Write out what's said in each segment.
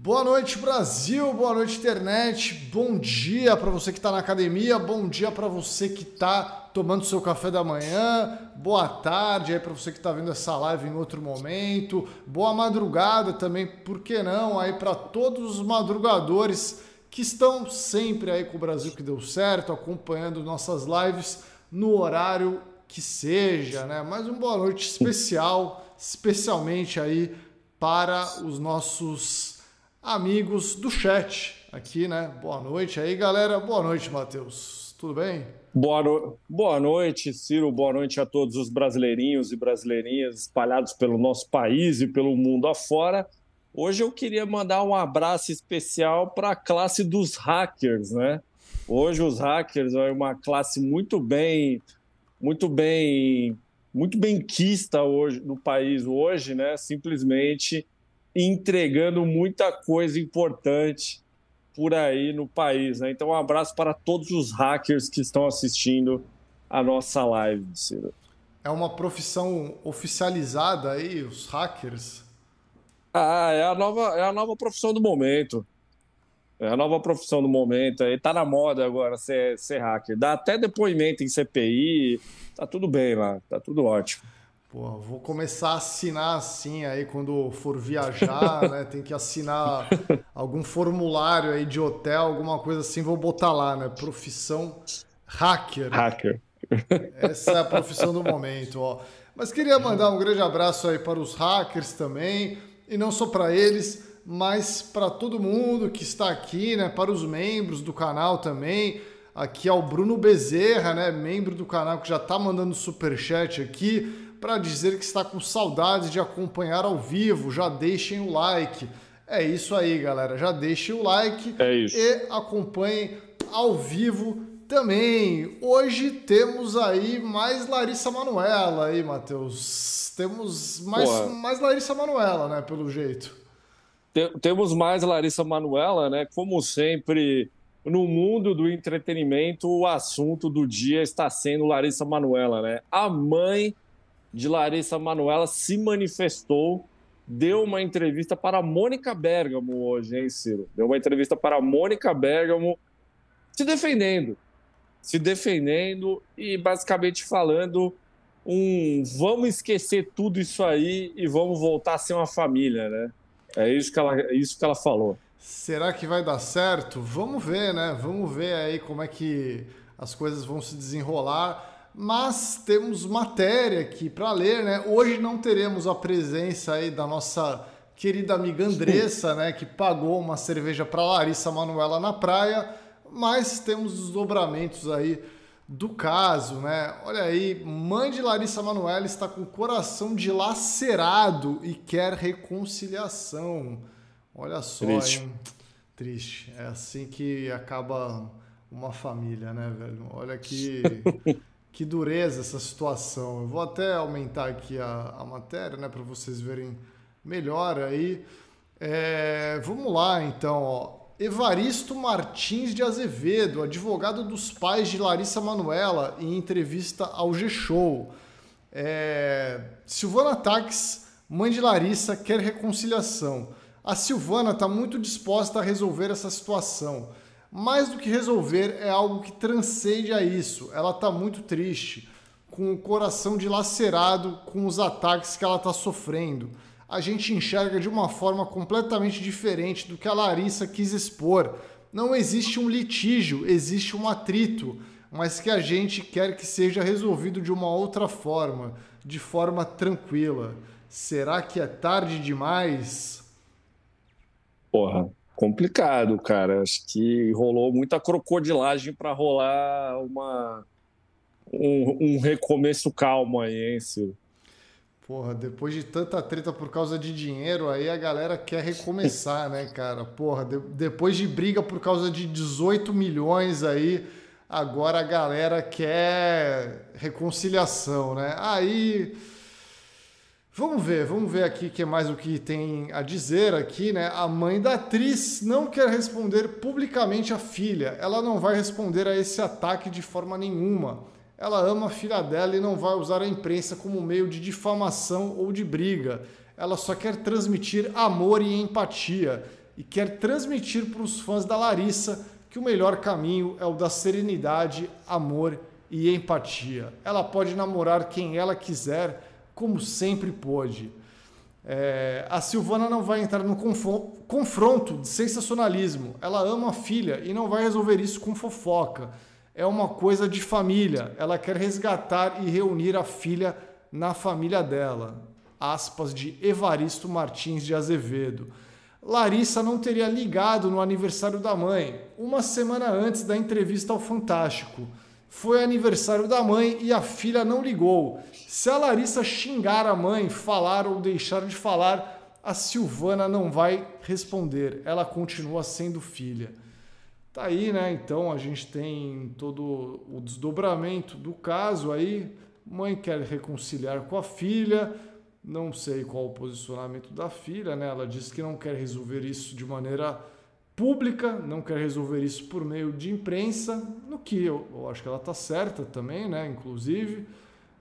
Boa noite, Brasil. Boa noite, internet. Bom dia para você que está na academia. Bom dia para você que está tomando seu café da manhã. Boa tarde aí para você que está vendo essa live em outro momento. Boa madrugada também, por que não? Aí para todos os madrugadores que estão sempre aí com o Brasil que deu certo, acompanhando nossas lives no horário que seja, né? Mais uma boa noite especial, especialmente aí para os nossos amigos do chat aqui, né? Boa noite aí, galera. Boa noite, Matheus. Tudo bem? Boa, no... Boa noite, Ciro. Boa noite a todos os brasileirinhos e brasileirinhas espalhados pelo nosso país e pelo mundo afora. Hoje eu queria mandar um abraço especial para a classe dos hackers, né? Hoje os hackers é uma classe muito bem, muito bem, muito bem quista hoje no país hoje, né? Simplesmente entregando muita coisa importante por aí no país. Né? Então, um abraço para todos os hackers que estão assistindo a nossa live, Ciro. É uma profissão oficializada aí, os hackers? Ah, é a nova, é a nova profissão do momento. É a nova profissão do momento. Aí tá na moda agora ser, ser hacker. Dá até depoimento em CPI, tá tudo bem lá, tá tudo ótimo. Pô, vou começar a assinar assim aí quando for viajar, né? Tem que assinar algum formulário aí de hotel, alguma coisa assim, vou botar lá, né? Profissão hacker. Hacker. Essa é a profissão do momento, ó. Mas queria mandar um grande abraço aí para os hackers também, e não só para eles, mas para todo mundo que está aqui, né? Para os membros do canal também. Aqui é o Bruno Bezerra, né? Membro do canal que já está mandando super chat aqui para dizer que está com saudades de acompanhar ao vivo. Já deixem o like. É isso aí, galera. Já deixem o like é e acompanhem ao vivo também. Hoje temos aí mais Larissa Manuela aí, Matheus. Temos mais, mais Larissa Manuela, né, pelo jeito. Temos mais Larissa Manuela, né? Como sempre, no mundo do entretenimento, o assunto do dia está sendo Larissa Manuela, né? A mãe de Larissa Manuela se manifestou, deu uma entrevista para Mônica Bergamo hoje, hein, Ciro? Deu uma entrevista para Mônica Bergamo se defendendo. Se defendendo e basicamente falando um vamos esquecer tudo isso aí e vamos voltar a ser uma família, né? É isso que ela, é isso que ela falou. Será que vai dar certo? Vamos ver, né? Vamos ver aí como é que as coisas vão se desenrolar mas temos matéria aqui para ler, né? Hoje não teremos a presença aí da nossa querida amiga Andressa, né, que pagou uma cerveja para Larissa Manuela na praia, mas temos os dobramentos aí do caso, né? Olha aí, mãe de Larissa Manuela está com o coração dilacerado e quer reconciliação. Olha só, Triste. hein? Triste. É assim que acaba uma família, né, velho? Olha que que dureza essa situação. Eu vou até aumentar aqui a, a matéria, né, para vocês verem melhor aí. É, vamos lá, então. Ó. Evaristo Martins de Azevedo, advogado dos pais de Larissa Manuela, em entrevista ao G-Show. É, Silvana Tax, mãe de Larissa, quer reconciliação. A Silvana está muito disposta a resolver essa situação mais do que resolver, é algo que transcende a isso. Ela está muito triste, com o coração dilacerado com os ataques que ela está sofrendo. A gente enxerga de uma forma completamente diferente do que a Larissa quis expor. Não existe um litígio, existe um atrito, mas que a gente quer que seja resolvido de uma outra forma, de forma tranquila. Será que é tarde demais? Porra, complicado, cara. Acho que rolou muita crocodilagem para rolar uma um, um, recomeço calmo aí, hein, Ciro? Porra, depois de tanta treta por causa de dinheiro, aí a galera quer recomeçar, né, cara? Porra, de, depois de briga por causa de 18 milhões aí, agora a galera quer reconciliação, né? Aí Vamos ver, vamos ver aqui que é mais o que tem a dizer aqui, né? A mãe da atriz não quer responder publicamente à filha. Ela não vai responder a esse ataque de forma nenhuma. Ela ama a filha dela e não vai usar a imprensa como meio de difamação ou de briga. Ela só quer transmitir amor e empatia. e quer transmitir para os fãs da Larissa que o melhor caminho é o da serenidade, amor e empatia. Ela pode namorar quem ela quiser, como sempre pôde. É, a Silvana não vai entrar no confronto de sensacionalismo. Ela ama a filha e não vai resolver isso com fofoca. É uma coisa de família. Ela quer resgatar e reunir a filha na família dela. Aspas de Evaristo Martins de Azevedo. Larissa não teria ligado no aniversário da mãe, uma semana antes da entrevista ao Fantástico. Foi aniversário da mãe e a filha não ligou. Se a Larissa xingar a mãe, falar ou deixar de falar, a Silvana não vai responder. Ela continua sendo filha. Tá aí, né? Então a gente tem todo o desdobramento do caso aí. Mãe quer reconciliar com a filha. Não sei qual o posicionamento da filha, né? Ela disse que não quer resolver isso de maneira pública, não quer resolver isso por meio de imprensa, no que eu, eu acho que ela está certa também, né? Inclusive,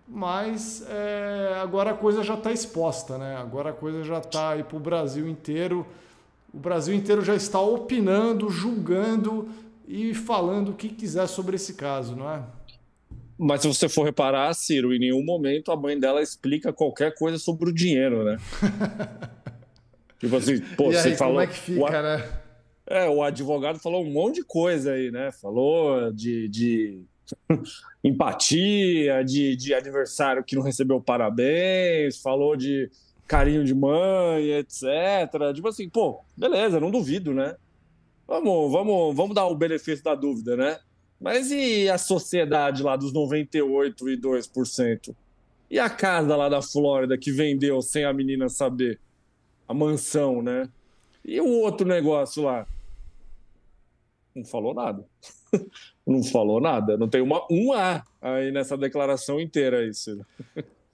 mas é, agora a coisa já está exposta, né? Agora a coisa já está aí para o Brasil inteiro. O Brasil inteiro já está opinando, julgando e falando o que quiser sobre esse caso, não é? Mas se você for reparar, Ciro, em nenhum momento a mãe dela explica qualquer coisa sobre o dinheiro, né? tipo assim, pô, e aí, você falou. Como é que fica, né? É, o advogado falou um monte de coisa aí, né? Falou de, de empatia, de, de adversário que não recebeu parabéns, falou de carinho de mãe, etc. Tipo assim, pô, beleza, não duvido, né? Vamos, vamos, vamos dar o benefício da dúvida, né? Mas e a sociedade lá dos 98,2%? E a casa lá da Flórida que vendeu sem a menina saber? A mansão, né? E o outro negócio lá? Não falou nada. não falou nada. Não tem uma, um A aí nessa declaração inteira, isso.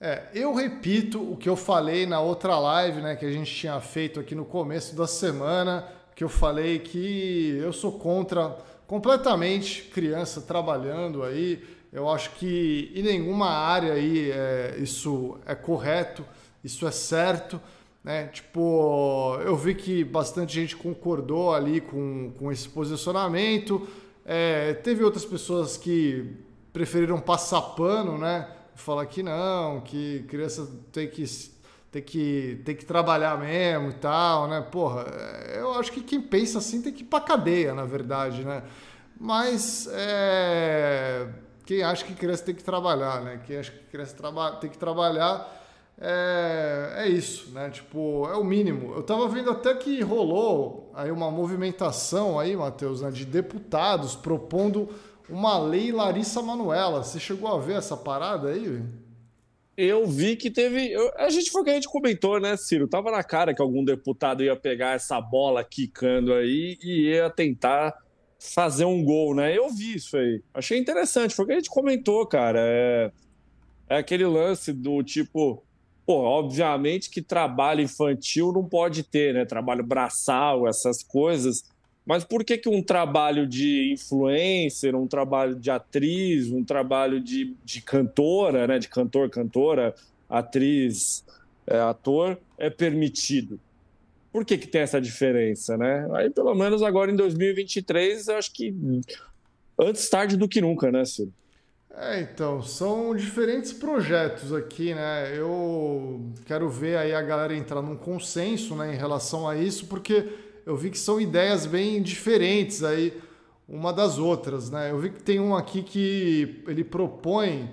É, eu repito o que eu falei na outra live, né, que a gente tinha feito aqui no começo da semana, que eu falei que eu sou contra completamente criança trabalhando aí. Eu acho que em nenhuma área aí é, isso é correto, isso é certo. Né? Tipo, eu vi que bastante gente concordou ali com, com esse posicionamento. É, teve outras pessoas que preferiram passar pano, né? Falar que não, que criança tem que, tem que, tem que trabalhar mesmo e tal, né? Porra, eu acho que quem pensa assim tem que ir pra cadeia, na verdade, né? Mas é, quem acha que criança tem que trabalhar, né? Quem acha que criança traba tem que trabalhar é, é isso, né? Tipo, é o mínimo. Eu tava vendo até que rolou aí uma movimentação aí, Matheus, né, de deputados propondo uma lei Larissa Manuela. Você chegou a ver essa parada aí? Eu vi que teve. Eu, a gente foi o que a gente comentou, né, Ciro? Tava na cara que algum deputado ia pegar essa bola quicando aí e ia tentar fazer um gol, né? Eu vi isso aí. Achei interessante. Foi o que a gente comentou, cara. É, é aquele lance do tipo Pô, obviamente que trabalho infantil não pode ter, né? Trabalho braçal, essas coisas. Mas por que, que um trabalho de influencer, um trabalho de atriz, um trabalho de, de cantora, né? De cantor, cantora, atriz, é, ator, é permitido? Por que, que tem essa diferença, né? Aí, pelo menos agora em 2023, eu acho que antes tarde do que nunca, né, Ciro? É, então, são diferentes projetos aqui, né? Eu quero ver aí a galera entrar num consenso né, em relação a isso, porque eu vi que são ideias bem diferentes aí uma das outras, né? Eu vi que tem um aqui que ele propõe,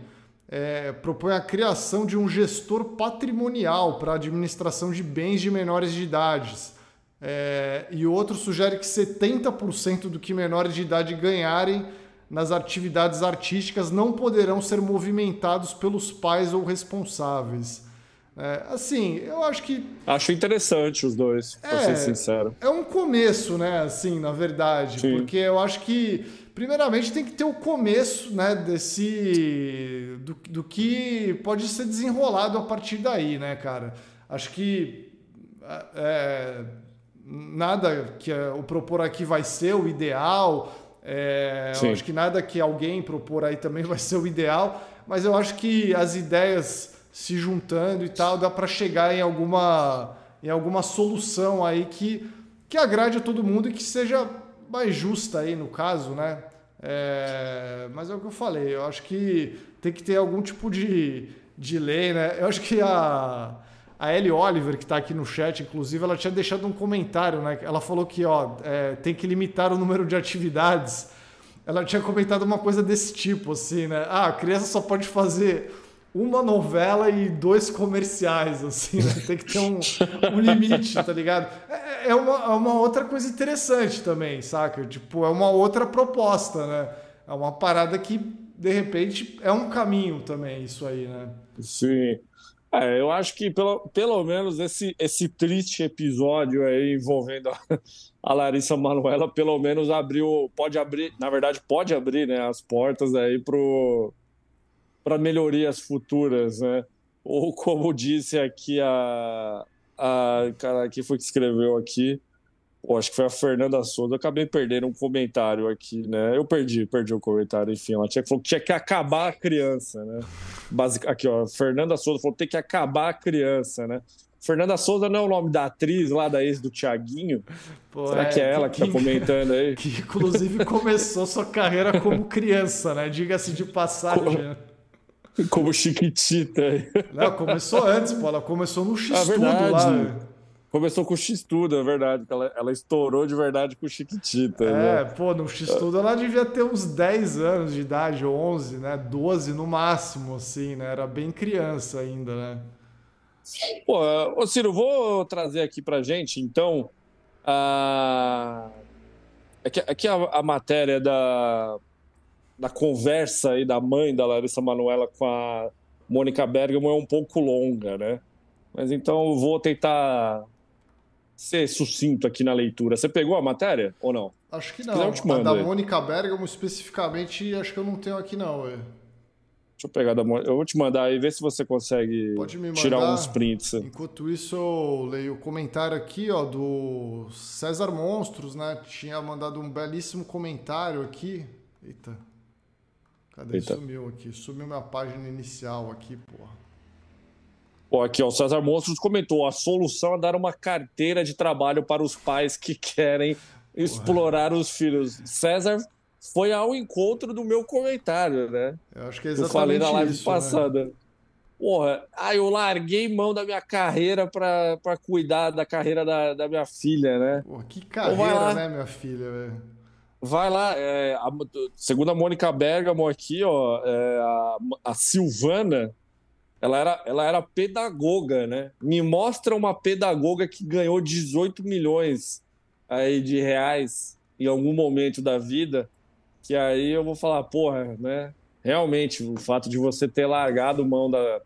é, propõe a criação de um gestor patrimonial para administração de bens de menores de idades. É, e outro sugere que 70% do que menores de idade ganharem nas atividades artísticas não poderão ser movimentados pelos pais ou responsáveis. É, assim, eu acho que. Acho interessante os dois, é, pra ser sincero. É um começo, né? Assim, na verdade. Sim. Porque eu acho que, primeiramente, tem que ter o começo, né? Desse. Do, do que pode ser desenrolado a partir daí, né, cara? Acho que. É, nada que o propor aqui vai ser o ideal é, eu acho que nada que alguém propor aí também vai ser o ideal, mas eu acho que as ideias se juntando e tal, dá para chegar em alguma, em alguma solução aí que, que agrade a todo mundo e que seja mais justa aí no caso, né? É, mas é o que eu falei, eu acho que tem que ter algum tipo de, de lei, né? Eu acho que a, a Ellie Oliver, que está aqui no chat, inclusive, ela tinha deixado um comentário, né? Ela falou que ó, é, tem que limitar o número de atividades. Ela tinha comentado uma coisa desse tipo, assim, né? Ah, a criança só pode fazer uma novela e dois comerciais, assim, né? Tem que ter um, um limite, tá ligado? É, é, uma, é uma outra coisa interessante também, saca? Tipo, é uma outra proposta, né? É uma parada que, de repente, é um caminho também, isso aí, né? Sim. É, eu acho que pelo, pelo menos esse, esse triste episódio aí envolvendo a, a Larissa Manuela, pelo menos abriu, pode abrir, na verdade, pode abrir né, as portas aí para melhorias futuras, né? Ou como disse aqui a, a cara que foi que escreveu aqui, Pô, acho que foi a Fernanda Souza. Eu acabei perdendo um comentário aqui, né? Eu perdi, perdi o comentário, enfim. Ela tinha, falou que tinha que acabar a criança, né? Basic, aqui, ó. Fernanda Souza falou que tem que acabar a criança, né? Fernanda Souza não é o nome da atriz lá da ex do Tiaguinho? Será é, que é ela que, que tá comentando aí? Que inclusive começou sua carreira como criança, né? Diga-se de passagem. Como... Como Chiquitita. Não, começou antes, pô. Ela começou no X-Tudo ah, lá. Começou com o X-Tudo, é verdade. Ela, ela estourou de verdade com o Chiquitita. É, né? pô, no X-Tudo ela devia ter uns 10 anos de idade, 11, né? 12 no máximo, assim, né? Era bem criança ainda, né? Pô, ô Ciro, vou trazer aqui pra gente, então, a... Aqui, aqui a, a matéria da, da conversa aí da mãe da Larissa Manoela com a Mônica Bergamo é um pouco longa, né? Mas então eu vou tentar ser sucinto aqui na leitura. Você pegou a matéria ou não? Acho que não. Quiser, a da aí. Mônica Bergamo especificamente, acho que eu não tenho aqui não. Ué. Deixa eu pegar da Mônica. Eu vou te mandar aí, ver se você consegue tirar uns prints. Enquanto isso, eu leio o comentário aqui, ó, do César Monstros, né? Tinha mandado um belíssimo comentário aqui. Eita. Cadê? Eita. Sumiu aqui. Sumiu minha página inicial aqui, porra. Aqui, ó, o César Monstros comentou: a solução é dar uma carteira de trabalho para os pais que querem explorar os filhos. César foi ao encontro do meu comentário, né? Eu acho que é exatamente Eu falei na live isso, né? passada. Né? Porra, aí eu larguei mão da minha carreira para cuidar da carreira da, da minha filha, né? Porra, que carreira, né, minha filha, velho? Vai lá, é, a, segundo a Mônica Bergamo aqui, ó, é, a, a, Silvana, ela era, ela era pedagoga, né? Me mostra uma pedagoga que ganhou 18 milhões aí de reais em algum momento da vida, que aí eu vou falar, porra, né? Realmente, o fato de você ter largado mão da,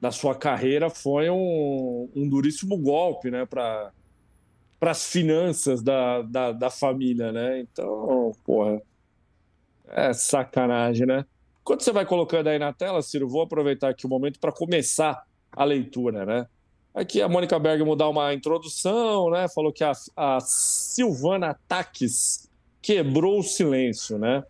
da sua carreira foi um, um duríssimo golpe, né? Para as finanças da, da, da, família, né? Então, porra, é sacanagem, né? Quando você vai colocando aí na tela, Ciro, vou aproveitar aqui o momento para começar a leitura, né? Aqui a Mônica Bergamo dá uma introdução, né? Falou que a, a Silvana Taques quebrou o silêncio, né?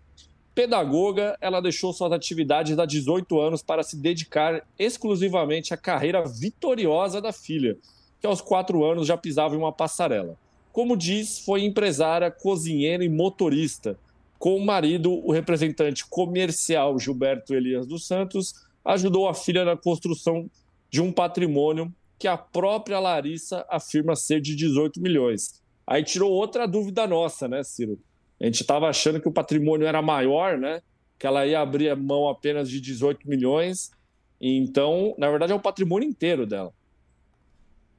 Pedagoga, ela deixou suas atividades há 18 anos para se dedicar exclusivamente à carreira vitoriosa da filha que aos quatro anos já pisava em uma passarela. Como diz, foi empresária, cozinheira e motorista. Com o marido, o representante comercial Gilberto Elias dos Santos ajudou a filha na construção de um patrimônio que a própria Larissa afirma ser de 18 milhões. Aí tirou outra dúvida nossa, né, Ciro? A gente estava achando que o patrimônio era maior, né? Que ela ia abrir mão apenas de 18 milhões. Então, na verdade, é o patrimônio inteiro dela.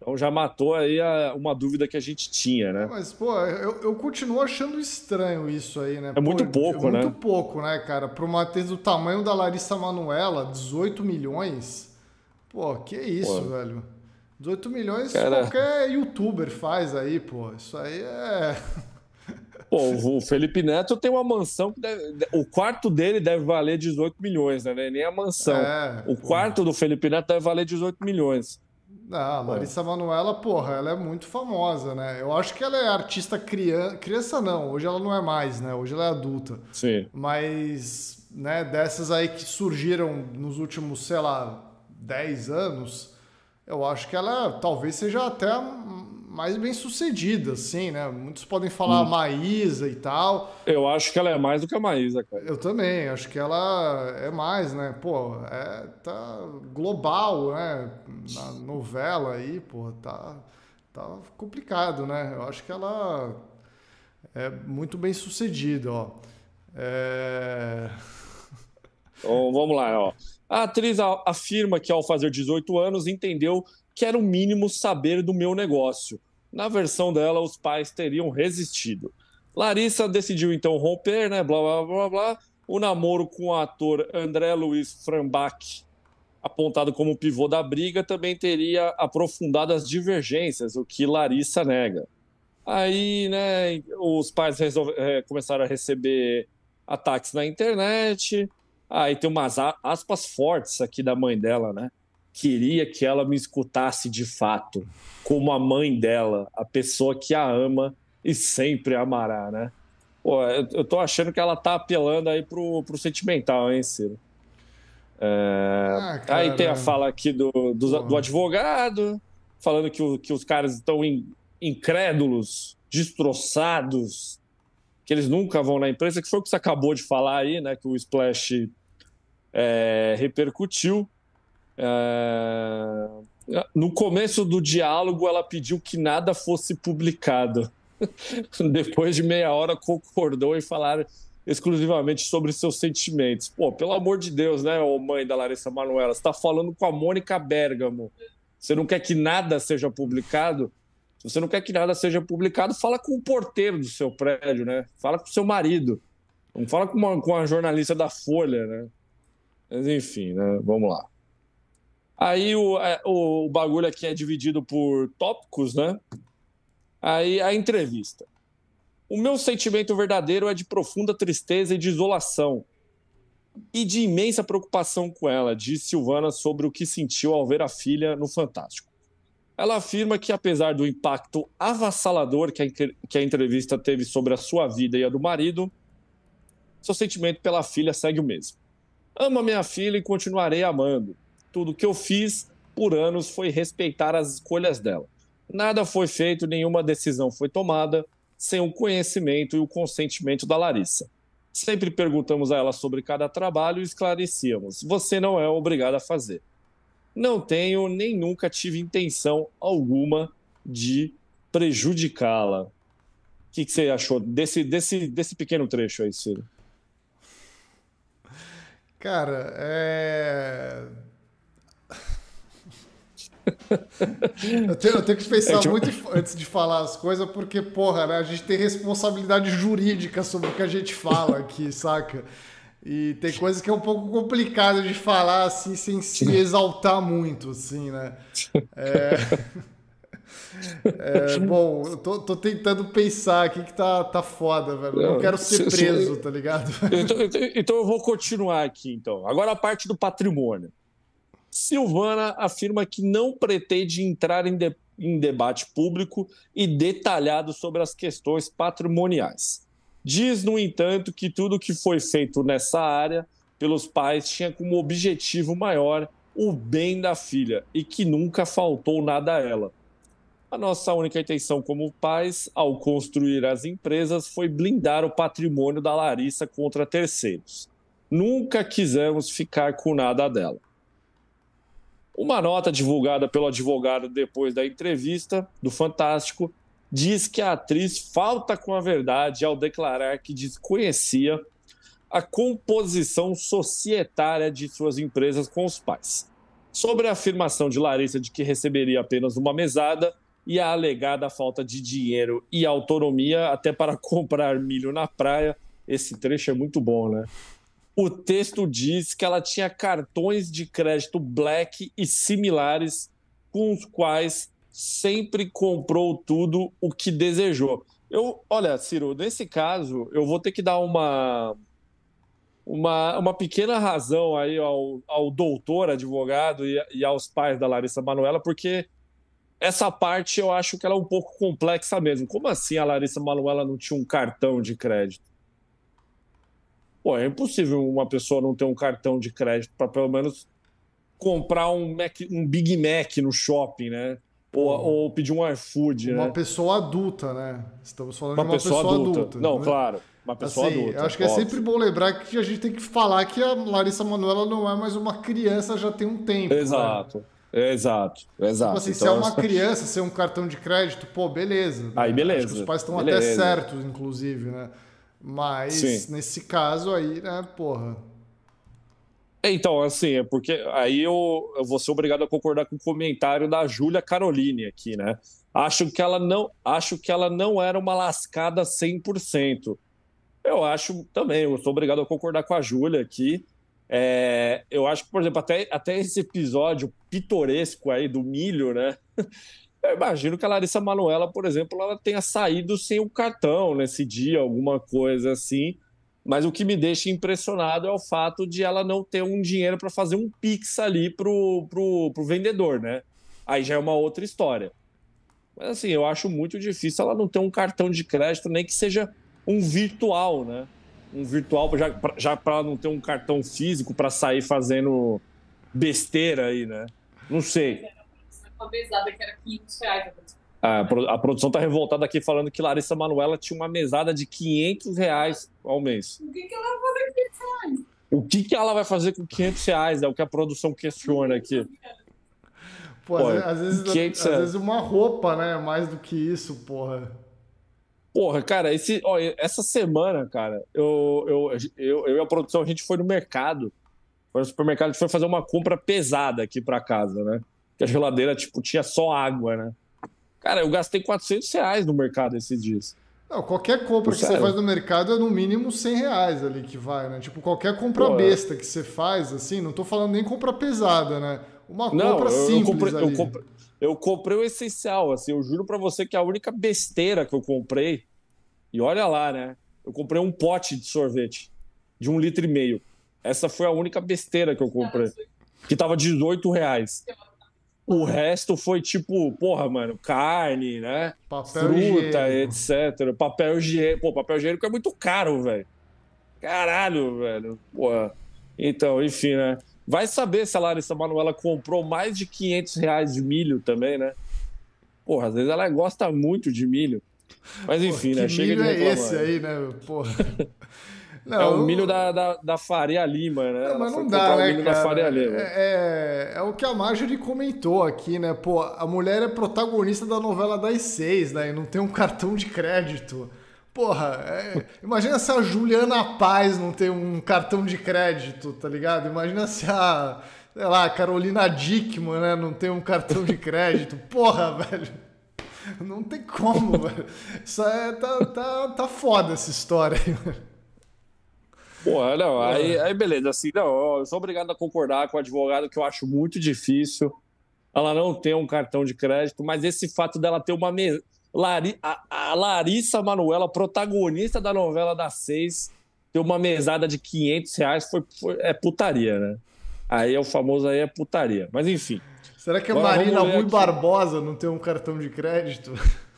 Então já matou aí a, uma dúvida que a gente tinha, né? Mas, pô, eu, eu continuo achando estranho isso aí, né? É muito pô, pouco, é né? Muito pouco, né, cara? Para uma atriz do tamanho da Larissa Manuela, 18 milhões. Pô, que isso, pô. velho? 18 milhões cara... qualquer youtuber faz aí, pô. Isso aí é. Pô, o Felipe Neto tem uma mansão que deve, o quarto dele deve valer 18 milhões, né? Nem a mansão. É, o pô. quarto do Felipe Neto deve valer 18 milhões. A Larissa é. Manoela, porra, ela é muito famosa, né? Eu acho que ela é artista criança. Criança não, hoje ela não é mais, né? Hoje ela é adulta. Sim. Mas, né, dessas aí que surgiram nos últimos, sei lá, 10 anos, eu acho que ela talvez seja até a mais bem sucedida, assim, né? Muitos podem falar hum. Maísa e tal. Eu acho que ela é mais do que a Maísa, cara. Eu também, acho que ela é mais, né? Pô, é, tá global, né? Na novela aí, pô, tá, tá complicado, né? Eu acho que ela é muito bem sucedida, ó. É... Então, vamos lá, ó. A atriz afirma que ao fazer 18 anos entendeu que era o mínimo saber do meu negócio. Na versão dela, os pais teriam resistido. Larissa decidiu então romper, né? Blá blá blá blá. O namoro com o ator André Luiz Frambach, apontado como pivô da briga, também teria aprofundado as divergências, o que Larissa nega. Aí, né, os pais é, começaram a receber ataques na internet. Aí tem umas aspas fortes aqui da mãe dela, né? Queria que ela me escutasse de fato, como a mãe dela, a pessoa que a ama e sempre amará, né? Pô, eu, eu tô achando que ela tá apelando aí pro, pro sentimental, hein, Ciro? É... Ah, aí tem a fala aqui do, do, do, advogado, falando que, o, que os caras estão in, incrédulos, destroçados, que eles nunca vão na empresa, que foi o que você acabou de falar aí, né? Que o Splash é, repercutiu. É... No começo do diálogo, ela pediu que nada fosse publicado. Depois de meia hora, concordou em falar exclusivamente sobre seus sentimentos. Pô, pelo amor de Deus, né, ô mãe da Larissa Manoela? Você está falando com a Mônica Bergamo. Você não quer que nada seja publicado? Se você não quer que nada seja publicado, fala com o porteiro do seu prédio, né? Fala com o seu marido. Não fala com, uma, com a jornalista da Folha, né? Mas enfim, né? Vamos lá. Aí o, é, o, o bagulho aqui é dividido por tópicos, né? Aí a entrevista. O meu sentimento verdadeiro é de profunda tristeza e de isolação. E de imensa preocupação com ela, disse Silvana sobre o que sentiu ao ver a filha no Fantástico. Ela afirma que, apesar do impacto avassalador que a, que a entrevista teve sobre a sua vida e a do marido, seu sentimento pela filha segue o mesmo. Amo minha filha e continuarei amando. Tudo que eu fiz por anos foi respeitar as escolhas dela. Nada foi feito, nenhuma decisão foi tomada sem o conhecimento e o consentimento da Larissa. Sempre perguntamos a ela sobre cada trabalho e esclarecíamos: você não é obrigado a fazer. Não tenho nem nunca tive intenção alguma de prejudicá-la. O que, que, você achou desse, desse, desse pequeno trecho aí, Ciro? Cara, é eu, tenho, eu tenho que pensar é, tipo... muito antes de falar as coisas, porque, porra, né, a gente tem responsabilidade jurídica sobre o que a gente fala aqui, saca? E tem coisas que é um pouco complicado de falar assim, sem se exaltar muito, assim, né? É... É, bom, eu tô, tô, tentando pensar aqui que tá, tá foda, velho. Eu não quero ser preso, tá ligado? Então, então, então eu vou continuar aqui, então. Agora a parte do patrimônio. Silvana afirma que não pretende entrar em, de, em debate público e detalhado sobre as questões patrimoniais. Diz, no entanto, que tudo que foi feito nessa área pelos pais tinha como objetivo maior o bem da filha e que nunca faltou nada a ela. A nossa única intenção como pais, ao construir as empresas, foi blindar o patrimônio da Larissa contra terceiros. Nunca quisemos ficar com nada dela. Uma nota divulgada pelo advogado depois da entrevista do Fantástico diz que a atriz falta com a verdade ao declarar que desconhecia a composição societária de suas empresas com os pais. Sobre a afirmação de Larissa de que receberia apenas uma mesada e a alegada falta de dinheiro e autonomia até para comprar milho na praia, esse trecho é muito bom, né? O texto diz que ela tinha cartões de crédito black e similares com os quais sempre comprou tudo o que desejou. Eu, olha, Ciro, nesse caso, eu vou ter que dar uma uma, uma pequena razão aí ao, ao doutor advogado e, e aos pais da Larissa Manuela, porque essa parte eu acho que ela é um pouco complexa mesmo. Como assim a Larissa Manuela não tinha um cartão de crédito? Pô, é impossível uma pessoa não ter um cartão de crédito para pelo menos comprar um, Mac, um Big Mac no shopping, né? Ou, ou pedir um iFood, Uma né? pessoa adulta, né? Estamos falando Uma de uma pessoa, pessoa, adulta. adulta. Não, né? claro. Uma pessoa Assim, adulta. eu acho que é óbvio. sempre bom lembrar que a gente tem que falar que a Larissa Manoela não é mais uma criança já tem um tempo. né? Exato. Exato, exato. Tipo assim, se é Então, uma criança, se é um cartão de crédito, pô, beleza. Aí, beleza, Acho que os pais estão até certos, inclusive, né? Mas Sim. nesse caso aí, né, porra. Então, assim, é porque aí eu, eu vou ser obrigado a concordar com o comentário da Júlia Caroline aqui, né? Acho que ela não, acho que ela não era uma lascada 100%. Eu acho também, eu sou obrigado a concordar com a Júlia aqui. É, eu acho que, por exemplo, até, até esse episódio pitoresco aí do milho, né? Eu imagino que a Larissa Manoela, por exemplo, ela tenha saído sem o cartão nesse dia, alguma coisa assim. Mas o que me deixa impressionado é o fato de ela não ter um dinheiro para fazer um pix ali pro, pro, pro vendedor, né? Aí já é uma outra história. Mas assim, eu acho muito difícil ela não ter um cartão de crédito, nem que seja um virtual, né? Um virtual, já, já para ela não ter um cartão físico para sair fazendo besteira aí, né? Não sei. Uma mesada que era 500 reais. A, pro- a produção tá revoltada aqui falando que Larissa Manoela tinha uma mesada de 500 reais ao mês. O que, que ela vai fazer com 500 reais? O que, que ela vai fazer com 500 reais? É o que a produção questiona aqui. Pô, Pô, às, vezes, às, que vezes, uma roupa, né? Mais do que isso, porra. Porra, cara, esse, ó, essa semana, cara, eu, eu, eu, eu e a produção, a gente foi no mercado. Foi no supermercado, a gente foi fazer uma compra pesada aqui pra casa, né? Que a geladeira, tipo, tinha só água, né? Cara, eu gastei 400 reais no mercado esses dias. Não, qualquer compra que Sério? você faz no mercado é no mínimo 100 reais ali que vai, né? Tipo, qualquer compra Pô, é. besta que você faz, assim, não tô falando nem compra pesada, né? Uma Não, compra eu, eu simples comprei, eu, ali. comprei, eu comprei o essencial, assim, eu juro pra você que a única besteira que eu comprei, e olha lá, né? Eu comprei um pote de sorvete de um litro e meio. Essa foi a única besteira que eu comprei, que tava 18 reais. O resto foi tipo, porra, mano, carne, né? Papel Fruta, higiênico. etc. Papel higiênico. Pô, papel higiênico é muito caro, velho. Caralho, velho. Porra. Então, enfim, né? Vai saber se a Larissa Manoela comprou mais de 500 reais de milho também, né? Porra, às vezes ela gosta muito de milho. Mas enfim, né? Chega milho de é reclamar. esse aí, né? Porra. Não, É o milho da, da, da Faria Lima, né? Não, mas não dá, o né, Faria cara? É, é, é o que a Marjorie comentou aqui, né? Pô, a mulher é protagonista da novela das seis, né? E não tem um cartão de crédito. Porra, é- imagina se a Juliana Paz não tem um cartão de crédito, tá ligado? Imagina se a, sei lá, a Carolina Dickman, né, não tem um cartão de crédito. Porra, velho. Não tem como, velho. Isso é, tá, tá, tá foda essa história aí, velho. Porra, não, aí, aí beleza, assim, não, eu sou obrigado a concordar com o advogado que eu acho muito difícil ela não ter um cartão de crédito, mas esse fato dela ter uma mesa. Lari... A, a Larissa Manoela, protagonista da novela das seis, ter uma mesada de 500 reais foi, foi- é putaria, né? Aí é o famoso aí é putaria. Mas enfim. Será que a Agora Marina Rui. Barbosa não tem um cartão de crédito?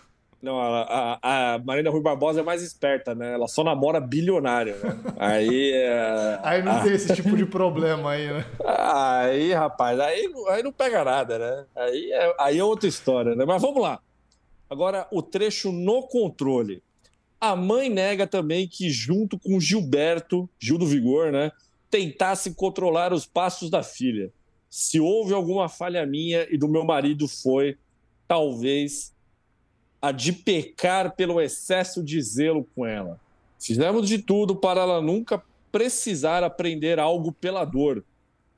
Não, a, a, a Marina Rui Barbosa é mais esperta, né? Ela só namora bilionário, né? Aí. é- Aí não tem esse tipo de problema aí, né? Aí, rapaz, aí, não- aí não pega nada, né? Aí é, aí é outra história, né? Mas vamos lá. Agora, o trecho no controle. A mãe nega também que, junto com Gilberto, Gil do Vigor, né, tentasse controlar os passos da filha. Se houve alguma falha minha e do meu marido foi, talvez, a de pecar pelo excesso de zelo com ela. Fizemos de tudo para ela nunca precisar aprender algo pela dor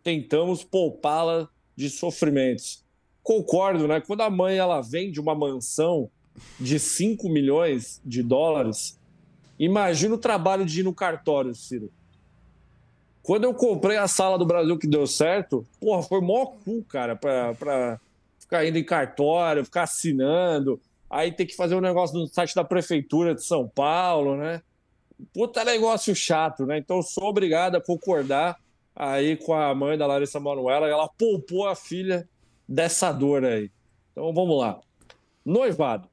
tentamos poupá-la de sofrimentos. Concordo, né? Quando a mãe ela vende uma mansão de 5 milhões de dólares, imagina o trabalho de ir no cartório, Ciro. Quando eu comprei a sala do Brasil que deu certo, porra, foi mó cu, cara, pra, pra ficar indo em cartório, ficar assinando, aí ter que fazer um negócio no site da Prefeitura de São Paulo, né? Puta negócio chato, né? Então eu sou obrigado a concordar aí com a mãe da Larissa Manoela, ela poupou a filha dessa dor aí. Então vamos lá. Noivado.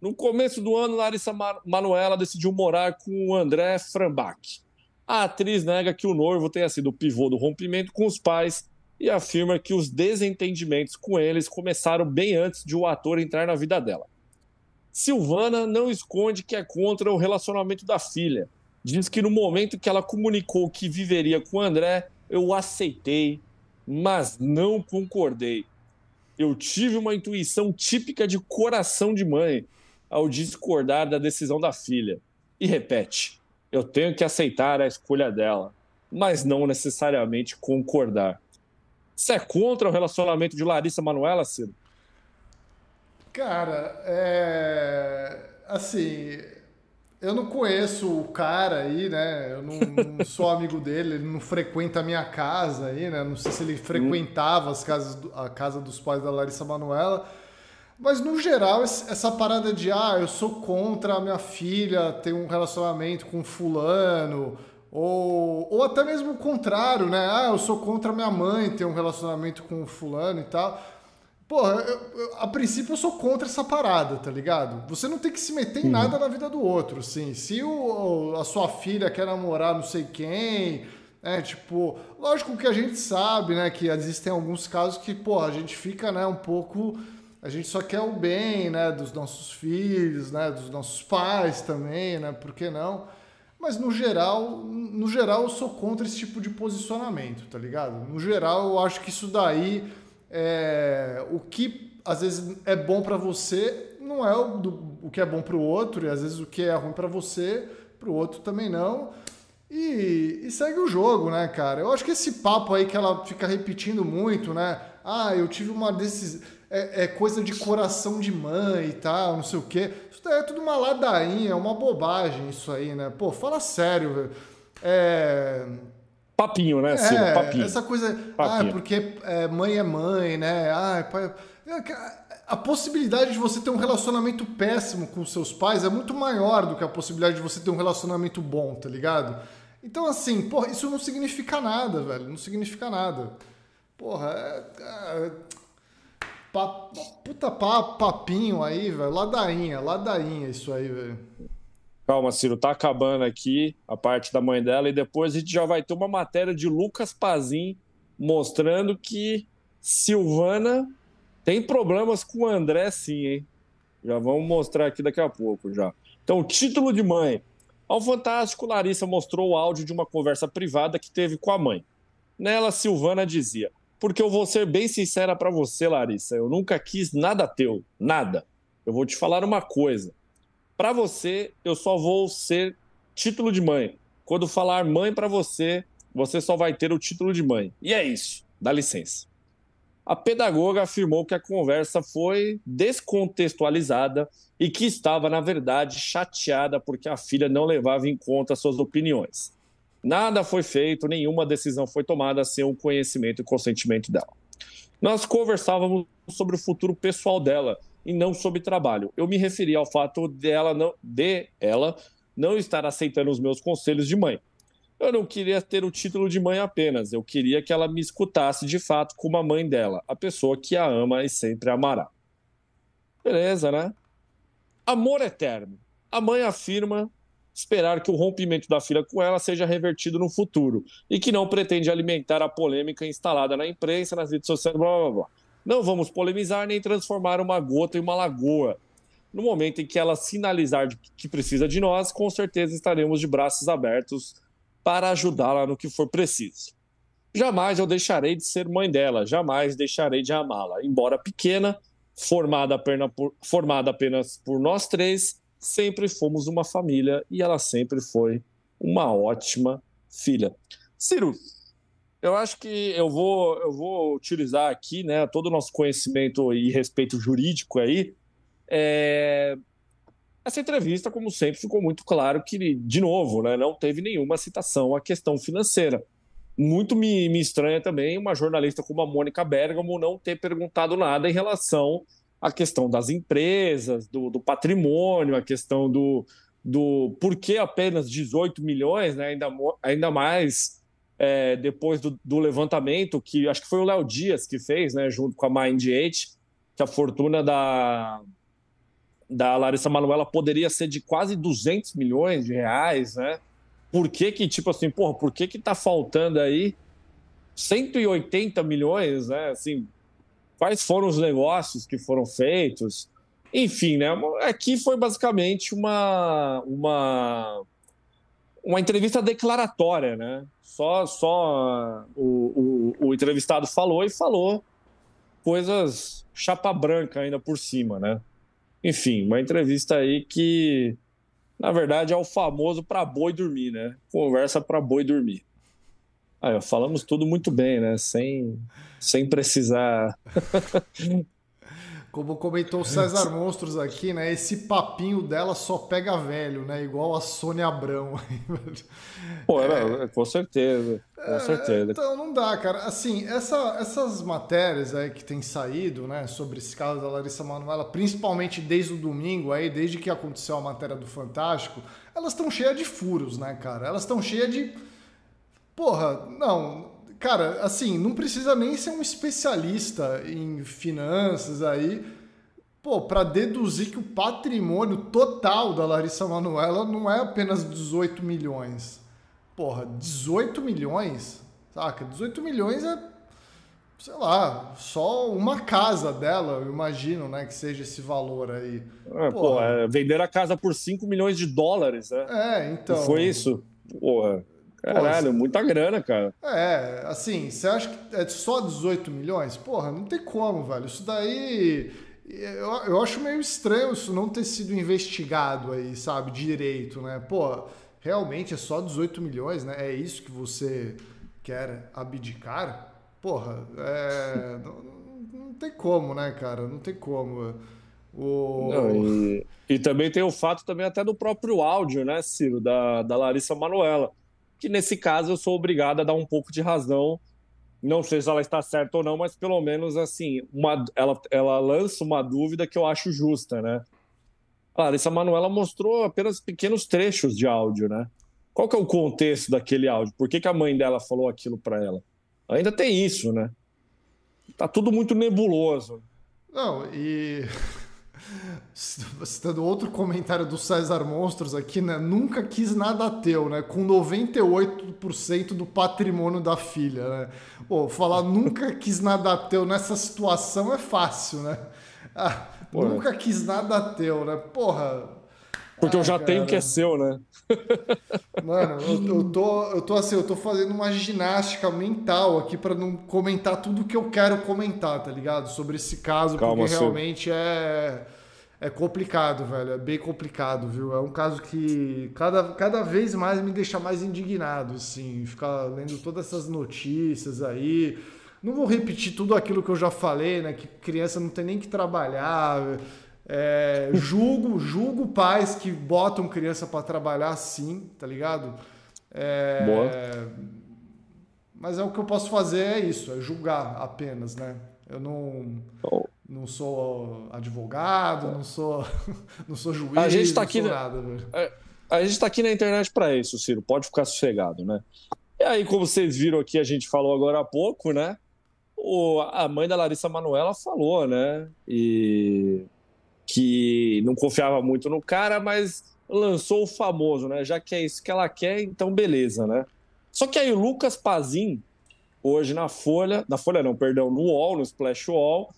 No começo do ano, Larissa Ma- Manoela decidiu morar com o André Frambach. A atriz nega que o noivo tenha sido o pivô do rompimento com os pais e afirma que os desentendimentos com eles começaram bem antes de o ator entrar na vida dela. Silvana não esconde que é contra o relacionamento da filha. Diz que no momento que ela comunicou que viveria com André, eu aceitei, mas não concordei. Eu tive uma intuição típica de coração de mãe ao discordar da decisão da filha. E repete: eu tenho que aceitar a escolha dela, mas não necessariamente concordar. Você é contra o relacionamento de Larissa Manuela, Ciro? Cara, é. Assim, eu não conheço o cara aí, né? Eu não, não, sou amigo dele, ele não frequenta a minha casa aí, né? Não sei se ele frequentava as casas, a casa dos pais da Larissa Manuela. Mas no geral, essa parada de ah, eu sou contra a minha filha ter um relacionamento com fulano, ou, ou até mesmo o contrário, né? Ah, eu sou contra minha mãe ter um relacionamento com fulano e tal. Porra, eu, eu, a princípio eu sou contra essa parada, tá ligado? Você não tem que se meter em nada na vida do outro, assim. Se o, a sua filha quer namorar não sei quem, é tipo, lógico que a gente sabe, né, que existem alguns casos que, porra, a gente fica, né, um pouco a gente só quer o bem, né, dos nossos filhos, né, dos nossos pais também, né, por que não? Mas no geral, no geral eu sou contra esse tipo de posicionamento, tá ligado? No geral eu acho que isso daí é, o que às vezes é bom para você não é o, do, o que é bom para o outro, e às vezes o que é ruim para você, para o outro também não. E, e, segue o jogo, né, cara? Eu acho que esse papo aí que ela fica repetindo muito, né? Ah, eu tive uma decisão. É, é, coisa de coração de mãe e tal, não sei o quê. Isso daí é tudo uma ladainha, é uma bobagem isso aí, né? Pô, fala sério, velho. É Papinho, né, Ciro? É, Papinho. Essa coisa. Papinho. Ah, porque é, mãe é mãe, né? Ah, pai. É a possibilidade de você ter um relacionamento péssimo com seus pais é muito maior do que a possibilidade de você ter um relacionamento bom, tá ligado? Então, assim, porra, isso não significa nada, velho. Não significa nada. Porra, é. Pa, puta pa, papinho aí, velho. Ladainha, ladainha isso aí, velho. Calma, Ciro, tá acabando aqui a parte da mãe dela e depois a gente já vai ter uma matéria de Lucas Pazin mostrando que Silvana tem problemas com o André, sim, hein? Já vamos mostrar aqui daqui a pouco já. Então, título de mãe. Ao Fantástico, Larissa mostrou o áudio de uma conversa privada que teve com a mãe. Nela, Silvana dizia: Porque eu vou ser bem sincera para você, Larissa, eu nunca quis nada teu, nada. Eu vou te falar uma coisa. Para você, eu só vou ser título de mãe. Quando falar mãe para você, você só vai ter o título de mãe. E é isso. Dá licença. A pedagoga afirmou que a conversa foi descontextualizada e que estava, na verdade, chateada porque a filha não levava em conta suas opiniões. Nada foi feito, nenhuma decisão foi tomada sem o conhecimento e consentimento dela. Nós conversávamos sobre o futuro pessoal dela e não sobre trabalho. Eu me referi ao fato dela não, de ela não estar aceitando os meus conselhos de mãe. Eu não queria ter o título de mãe apenas, eu queria que ela me escutasse de fato como a mãe dela, a pessoa que a ama e sempre amará. Beleza, né? Amor eterno. A mãe afirma esperar que o rompimento da filha com ela seja revertido no futuro e que não pretende alimentar a polêmica instalada na imprensa, nas redes sociais, blá blá blá. Não vamos polemizar nem transformar uma gota em uma lagoa. No momento em que ela sinalizar que precisa de nós, com certeza estaremos de braços abertos para ajudá-la no que for preciso. Jamais eu deixarei de ser mãe dela, jamais deixarei de amá-la. Embora pequena, formada apenas por nós três, sempre fomos uma família e ela sempre foi uma ótima filha. Ciro, eu acho que eu vou, eu vou utilizar aqui né, todo o nosso conhecimento e respeito jurídico aí. É... Essa entrevista, como sempre, ficou muito claro que, de novo, né, não teve nenhuma citação à questão financeira. Muito me, me estranha também uma jornalista como a Mônica Bergamo não ter perguntado nada em relação à questão das empresas, do, do patrimônio, a questão do, do por que apenas 18 milhões, né, ainda, ainda mais é, depois do, do, levantamento, que acho que foi o Léo Dias que fez, né, junto com a Mind 8, que a fortuna da, da Larissa Manoela poderia ser de quase 200 milhões de reais, né? Por que que, tipo assim, porra, por que que tá faltando aí 180 milhões, né? Assim, quais foram os negócios que foram feitos? Enfim, né? Aqui foi basicamente uma, uma, uma entrevista declaratória, né? Só, só o, o, o entrevistado falou e falou coisas chapa branca ainda por cima, né? Enfim, uma entrevista aí que, na verdade, é o famoso para boi dormir, né? Conversa para boi dormir. Aí, falamos tudo muito bem, né? Sem, sem precisar Como comentou o César Monstros aqui, né? Esse papinho dela só pega velho, né? Igual a Sônia Abrão. Pô, é, com certeza, com é, certeza. Então não dá, cara. Assim, essa, essas matérias aí que tem saído, né? Sobre esse caso da Larissa Manoela, principalmente desde o domingo aí, desde que aconteceu a matéria do Fantástico, elas estão cheias de furos, né, cara? Elas estão cheias de... Porra, não, Cara, assim, não precisa nem ser um especialista em finanças aí, pô, para deduzir que o patrimônio total da Larissa Manoela não é apenas 18 milhões. Porra, 18 milhões? Saca? 18 milhões é, sei lá, só uma casa dela, eu imagino, né, que seja esse valor aí. É, pô, é, vender a casa por 5 milhões de dólares, né? É, então. foi isso? Porra. Caralho, Pô, muita grana, cara. É, assim, você acha que é só 18 milhões? Porra, não tem como, velho. Isso daí. Eu, eu acho meio estranho isso não ter sido investigado aí, sabe, direito, né? Pô, realmente é só 18 milhões, né? É isso que você quer abdicar? Porra, é, não, não tem como, né, cara? Não tem como. O... Não, e, e, também tem o fato também até do próprio áudio, né, Ciro, da, da Larissa Manuela que nesse caso eu sou obrigado a dar um pouco de razão. Não sei se ela está certa ou não, mas pelo menos assim, uma, ela, ela lança uma dúvida que eu acho justa, né? A Larissa Manuela mostrou apenas pequenos trechos de áudio, né? Qual que é o contexto daquele áudio? Por que, que a mãe dela falou aquilo para ela? Ainda tem isso, né? Tá tudo muito nebuloso. Não, e Citando outro comentário do César Monstros aqui, né? Nunca quis nada teu, né? Com 98% do patrimônio da filha, né? Pô, falar nunca quis nada teu nessa situação é fácil, né? Ah, nunca quis nada teu, né? Porra. Porque eu já cara. tenho o que é seu, né? Mano, eu, eu, tô, eu tô assim, eu tô fazendo uma ginástica mental aqui para não comentar tudo que eu quero comentar, tá ligado? Sobre esse caso, Calma, porque realmente é é complicado, velho. É bem complicado, viu? É um caso que cada, cada vez mais me deixa mais indignado, assim. Ficar lendo todas essas notícias aí. Não vou repetir tudo aquilo que eu já falei, né? Que criança não tem nem que trabalhar. É, julgo, julgo pais que botam criança para trabalhar sim, tá ligado? É, Boa. Mas é o que eu posso fazer é isso, é julgar apenas, né? Eu não. Oh não sou advogado, não sou, não sou juiz, a gente tá aqui nada. É, a, gente está aqui na internet para isso, Ciro. Pode ficar sossegado, né? E aí, como vocês viram aqui, a gente falou agora há pouco, né? O, a mãe da Larissa Manuela falou, né? E que não confiava muito no cara, mas lançou o famoso, né? Já que é isso que ela quer, então beleza, né? Só que aí o Lucas Pazin, hoje na Folha, na Folha não, perdão, no UOL, no Splash UOL,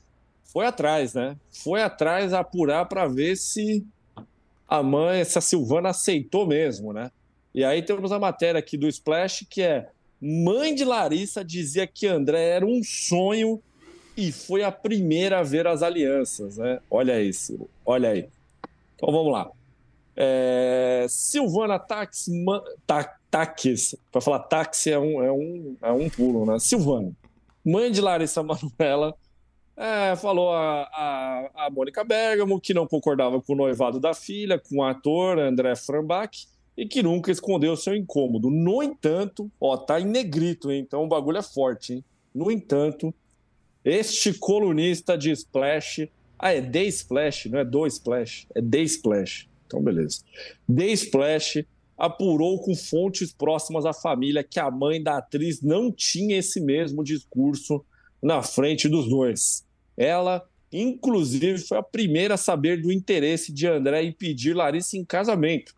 foi atrás, né? Foi atrás apurar para ver se a mãe, se a Silvana aceitou mesmo, né? E aí temos a matéria aqui do Splash que é mãe de Larissa dizia que André era um sonho e foi a primeira a ver as alianças, né? Olha isso, olha aí. Então vamos lá. É... Silvana Tax, Ta... Taques, para falar táxi é um, é, um, é um pulo, né? Silvana, mãe de Larissa Manuela, é, falou a, a, a Mônica Bergamo que não concordava com o noivado da filha, com o ator André Frambach, e que nunca escondeu seu incômodo. No entanto, ó, tá em negrito, hein? então o bagulho é forte. Hein? No entanto, este colunista de Splash. Ah, é The Splash, não é do Splash, é The Splash. Então, beleza. The Splash apurou com fontes próximas à família que a mãe da atriz não tinha esse mesmo discurso na frente dos dois. Ela, inclusive, foi a primeira a saber do interesse de André em pedir Larissa em casamento.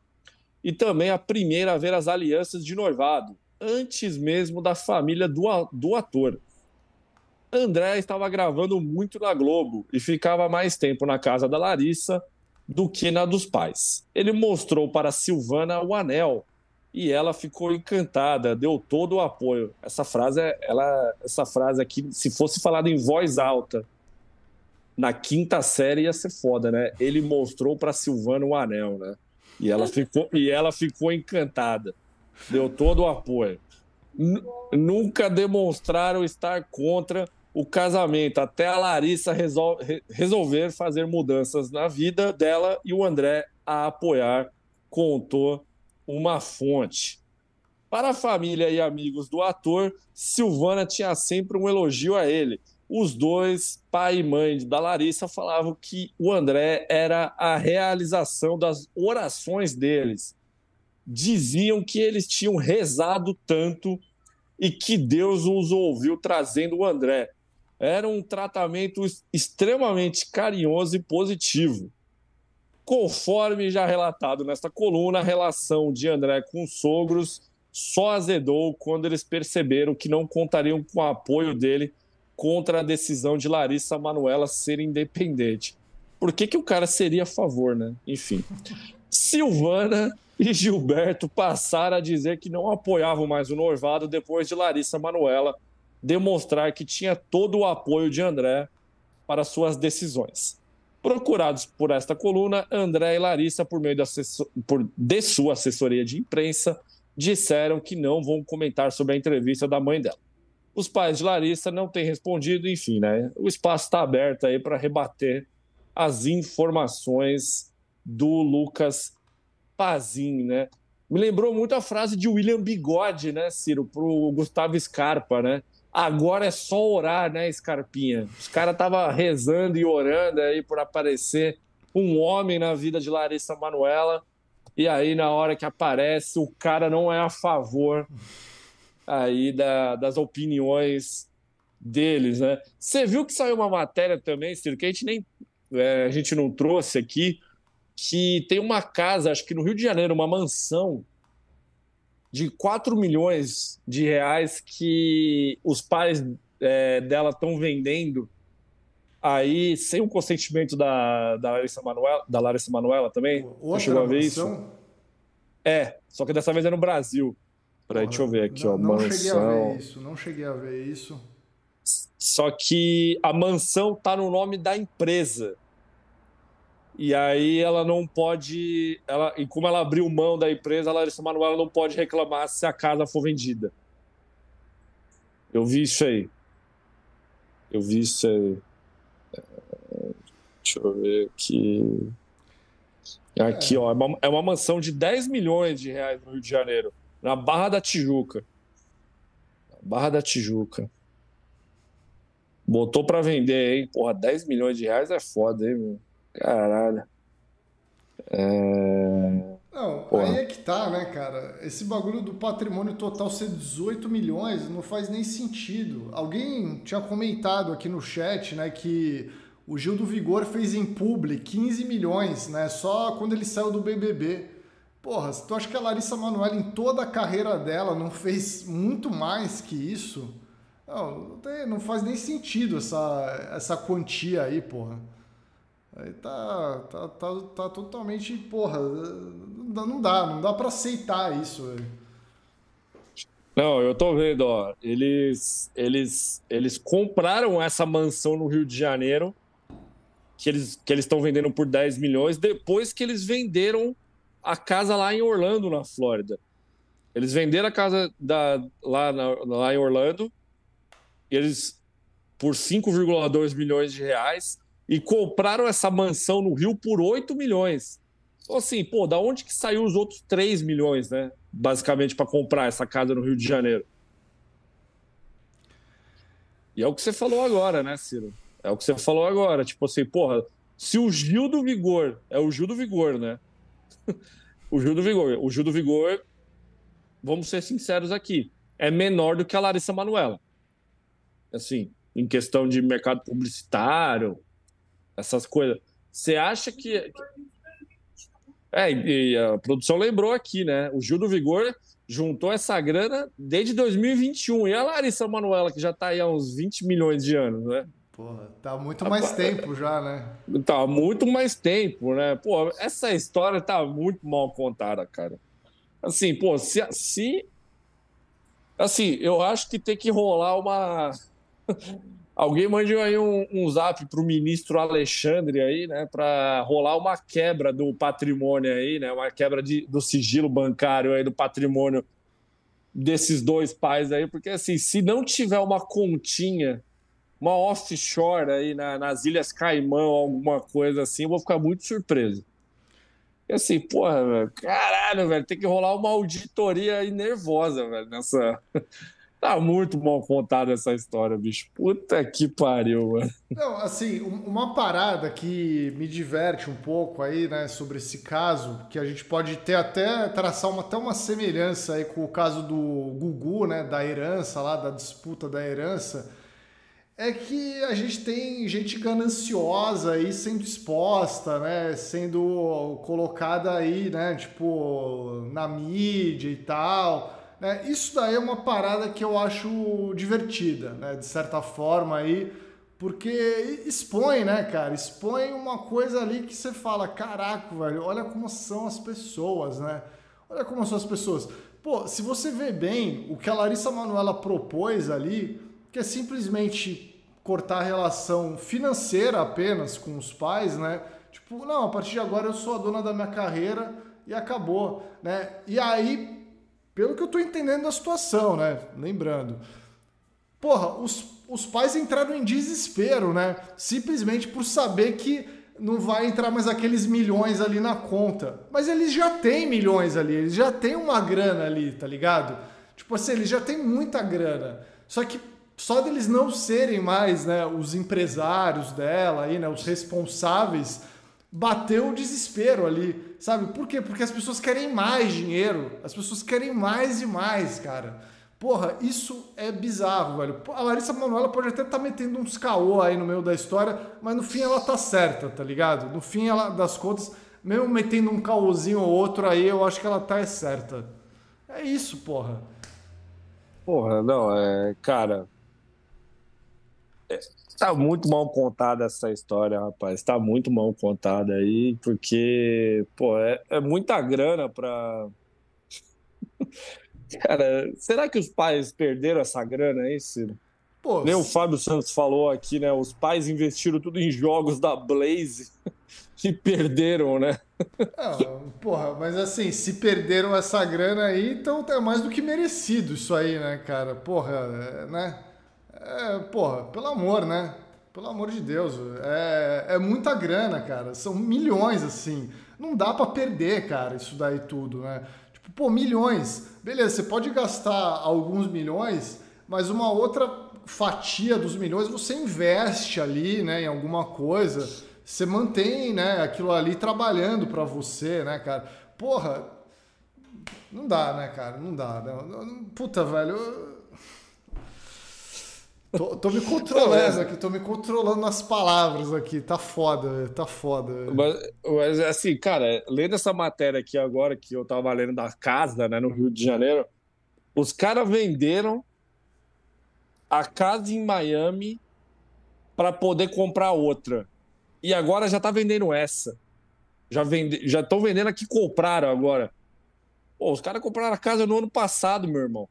E também a primeira a ver as alianças de noivado. antes mesmo da família do, do ator. André estava gravando muito na Globo e ficava mais tempo na casa da Larissa do que na dos pais. Ele mostrou para Silvana o anel e ela ficou encantada, deu todo o apoio. Essa frase, ela, essa frase aqui, se fosse falada em voz alta na quinta série ia ser foda, né? Ele mostrou para Silvana o anel, né? E ela ficou, e ela ficou encantada. Deu todo o apoio. N nunca demonstraram estar contra o casamento, até a Larissa resol resolver fazer mudanças na vida dela e o André a apoiar, contou uma fonte. Para a família e amigos do ator, Silvana tinha sempre um elogio a ele. Os dois, pai e mãe da Larissa, falavam que o André era a realização das orações deles. Diziam que eles tinham rezado tanto e que Deus os ouviu trazendo o André era um tratamento extremamente carinhoso e positivo. Conforme já relatado nesta coluna, a relação de André com os sogros só azedou quando eles perceberam que não contariam com o apoio dele contra a decisão de Larissa Manuela ser independente. Por que, que o cara seria a favor, né? Enfim. Silvana e Gilberto passaram a dizer que não apoiavam mais o noivado depois de Larissa Manuela demonstrar que tinha todo o apoio de André para suas decisões. Procurados por esta coluna, André e Larissa, por meio por... de sua assessoria de imprensa, disseram que não vão comentar sobre a entrevista da mãe dela. Os pais de Larissa não têm respondido, enfim, né? O espaço está aberto aí para rebater as informações do Lucas Pazin, né? Me lembrou muito a frase de William Bigode, né, Ciro, para o Gustavo Scarpa, né? Agora é só orar, né, Scarpinha? Os caras estavam rezando e orando aí por aparecer um homem na vida de Larissa Manuela. E aí, na hora que aparece, o cara não é a favor aí da, das opiniões deles, né? Você viu que saiu uma matéria também, Ciro, que a gente nem é, a gente não trouxe aqui, que tem uma casa, acho que no Rio de Janeiro, uma mansão de 4 milhões de reais que os pais é, dela estão vendendo aí sem o consentimento da, da Larissa Manuela, da Larissa Manuela também. Outra chegou a ver isso? É, só que dessa vez é no Brasil. Peraí, deixa eu ver aqui, não, ó. Não mansão. cheguei a ver isso, não cheguei a ver isso. Só que a mansão tá no nome da empresa. E aí ela não pode. Ela, e como ela abriu mão da empresa, a Larissa Manoela não pode reclamar se a casa for vendida. Eu vi isso aí. Eu vi isso aí. Deixa eu ver aqui. Aqui, é. ó. É uma, é uma mansão de 10 milhões de reais no Rio de Janeiro, na Barra da Tijuca. Barra da Tijuca. Botou para vender, hein? Porra, 10 milhões de reais é foda, hein, meu? Caralho. É... Não, Porra. aí é que tá, né, cara? Esse bagulho do patrimônio total ser 18 milhões não faz nem sentido. Alguém tinha comentado aqui no chat, né, que o Gil do Vigor fez em publi 15 milhões, né, só quando ele saiu do BBB. Porra, tu acha que a Larissa Manoela, em toda a carreira dela, não fez muito mais que isso? Não, não faz nem sentido essa, essa quantia aí, porra. Aí tá, tá, tá, tá totalmente, porra, não dá, não dá para aceitar isso. Não, eu tô vendo, ó, eles, eles, eles compraram essa mansão no Rio de Janeiro, que eles que estão vendendo por 10 milhões, depois que eles venderam a casa lá em Orlando, na Flórida. Eles venderam a casa da, lá, na, lá em Orlando, eles por 5,2 milhões de reais e compraram essa mansão no Rio por 8 milhões. Então, assim, pô, da onde que saiu os outros 3 milhões, né? Basicamente, para comprar essa casa no Rio de Janeiro. E é o que você falou agora, né, Ciro? É o que você falou agora. Tipo assim, porra, se o Gil do Vigor, é o Gil do Vigor, né? o Gil do Vigor. O Gil do Vigor, vamos ser sinceros aqui, é menor do que a Larissa Manuela. Assim, em questão de mercado publicitário, essas coisas. Você acha que. É, e a produção lembrou aqui, né? O Gil do Vigor juntou essa grana desde 2021. E a Larissa Manoela, que já está aí há uns 20 milhões de anos, né? Porra, tá muito mais tempo já, né? Tá muito mais tempo, né? Pô, essa história tá muito mal contada, cara. Assim, pô, se, se assim, eu acho que tem que rolar uma Alguém mandou aí um, um zap para o ministro Alexandre aí, né, para rolar uma quebra do patrimônio aí, né, uma quebra de, do sigilo bancário aí do patrimônio desses dois pais aí, porque assim, se não tiver uma continha, uma offshore aí na, nas Ilhas Caimão, alguma coisa assim, eu vou ficar muito surpreso. E assim, porra, velho, caralho, velho, tem que rolar uma auditoria aí nervosa, velho, nessa Tá muito mal contada essa história, bicho. Puta que pariu, mano. Não, assim, uma parada que me diverte um pouco aí, né, sobre esse caso, que a gente pode ter até traçar uma, até uma semelhança aí com o caso do Gugu, né, da herança lá, da disputa da herança, é que a gente tem gente gananciosa aí sendo exposta, né, sendo colocada aí, né, tipo, na mídia e tal né? Isso daí é uma parada que eu acho divertida, né? de certa forma aí, porque expõe, né, cara? Expõe uma coisa ali que você fala, caraca, velho, olha como são as pessoas, né? Olha como são as pessoas. Pô, se você vê bem, o que a Larissa Manuela propôs ali, que é simplesmente cortar a relação financeira apenas com os pais, né? Tipo, não, a partir de agora eu sou a dona da minha carreira e acabou, né? E aí pelo que eu tô entendendo da situação, né? Lembrando. Porra, os, os pais entraram em desespero, né? Simplesmente por saber que não vai entrar mais aqueles milhões ali na conta. Mas eles já têm milhões ali, eles já têm uma grana ali, tá ligado? Tipo assim, eles já têm muita grana. Só que só deles não serem mais, né, os empresários dela aí, né, os responsáveis bateu o desespero ali, sabe? Por quê? Porque as pessoas querem mais dinheiro, as pessoas querem mais e mais, cara. Porra, isso é bizarro, velho. A Larissa Manoela pode até estar tá metendo uns caô aí no meio da história, mas no fim ela tá certa, tá ligado? No fim ela, das contas, mesmo metendo um caôzinho ou outro aí, eu acho que ela tá é certa. É isso, porra. Porra, não, é. Cara. É, Tá muito mal contada essa história, rapaz. Tá muito mal contada aí, porque, pô, é, é muita grana pra. Cara, será que os pais perderam essa grana aí, Ciro? Pô, Nem o Fábio Santos falou aqui, né? Os pais investiram tudo em jogos da Blaze e perderam, né? Ah, porra, mas assim, se perderam essa grana aí, então é mais do que merecido isso aí, né, cara? Porra, é, né? É, porra, pelo amor, né? Pelo amor de Deus, é, é muita grana, cara. São milhões, assim. Não dá para perder, cara, isso daí tudo, né? Tipo, pô, milhões. Beleza, você pode gastar alguns milhões, mas uma outra fatia dos milhões você investe ali, né, em alguma coisa. Você mantém, né, aquilo ali trabalhando para você, né, cara? Porra, não dá, né, cara? Não dá. Né? Puta, velho. Tô, tô, me controlando aqui, tô me controlando nas palavras aqui. Tá foda, tá foda. Mas, mas, assim, cara, lendo essa matéria aqui agora, que eu tava lendo da casa, né, no Rio de Janeiro, os caras venderam a casa em Miami para poder comprar outra. E agora já tá vendendo essa. Já vende, já estão vendendo a que compraram agora. Pô, os caras compraram a casa no ano passado, meu irmão.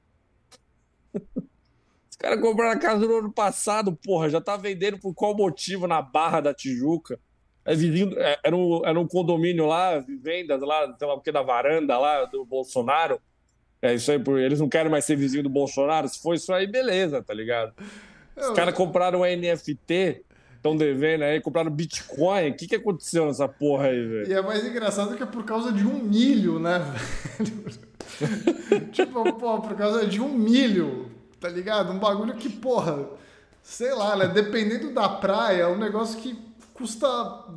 Os caras compraram a casa no ano passado, porra, já tá vendendo por qual motivo na Barra da Tijuca? É vizinho, é, era, um, era um condomínio lá, vendas lá, sei lá o que, da varanda lá do Bolsonaro. É isso aí, eles não querem mais ser vizinho do Bolsonaro. Se for isso aí, beleza, tá ligado? Os caras compraram um NFT, estão devendo aí, compraram Bitcoin. O que, que aconteceu nessa porra aí, velho? E é mais engraçado que é por causa de um milho, né, velho? tipo, pô, por causa de um milho tá ligado? Um bagulho que, porra, sei lá, né? Dependendo da praia, é um negócio que custa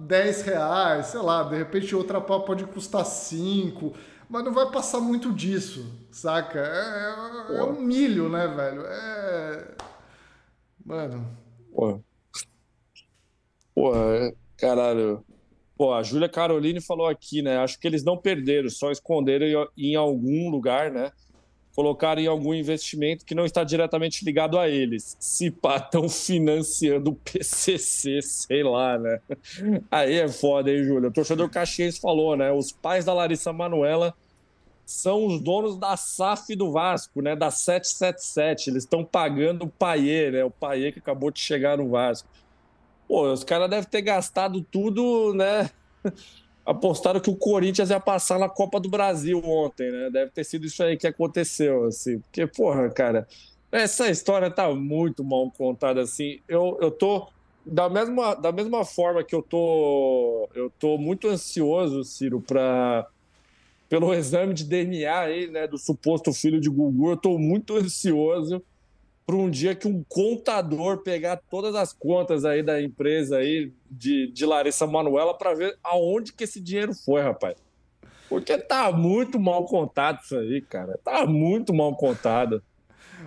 10 reais, sei lá, de repente outra pau pode custar 5, mas não vai passar muito disso, saca? É, é, é um milho, né, velho? É. Mano. Pô. Pô, é, caralho. Pô, a Júlia Caroline falou aqui, né? Acho que eles não perderam, só esconderam em algum lugar, né? Colocar em algum investimento que não está diretamente ligado a eles. Se pá, estão financiando o PCC, sei lá, né? Aí é foda, hein, Júlio? O torcedor Caxiense falou, né? Os pais da Larissa Manuela são os donos da SAF do Vasco, né? Da 777. Eles estão pagando o Paier, né? O Paier que acabou de chegar no Vasco. Pô, os caras devem ter gastado tudo, né? Apostaram que o Corinthians ia passar na Copa do Brasil ontem, né? Deve ter sido isso aí que aconteceu, assim. Porque, porra, cara, essa história tá muito mal contada, assim. Eu, eu tô da mesma, da mesma forma que eu tô eu tô muito ansioso, Ciro, para pelo exame de DNA aí, né, do suposto filho de Gugu, eu tô muito ansioso para um dia que um contador pegar todas as contas aí da empresa aí de, de Larissa Manuela para ver aonde que esse dinheiro foi, rapaz. Porque tá muito mal contado isso aí, cara. Tá muito mal contado.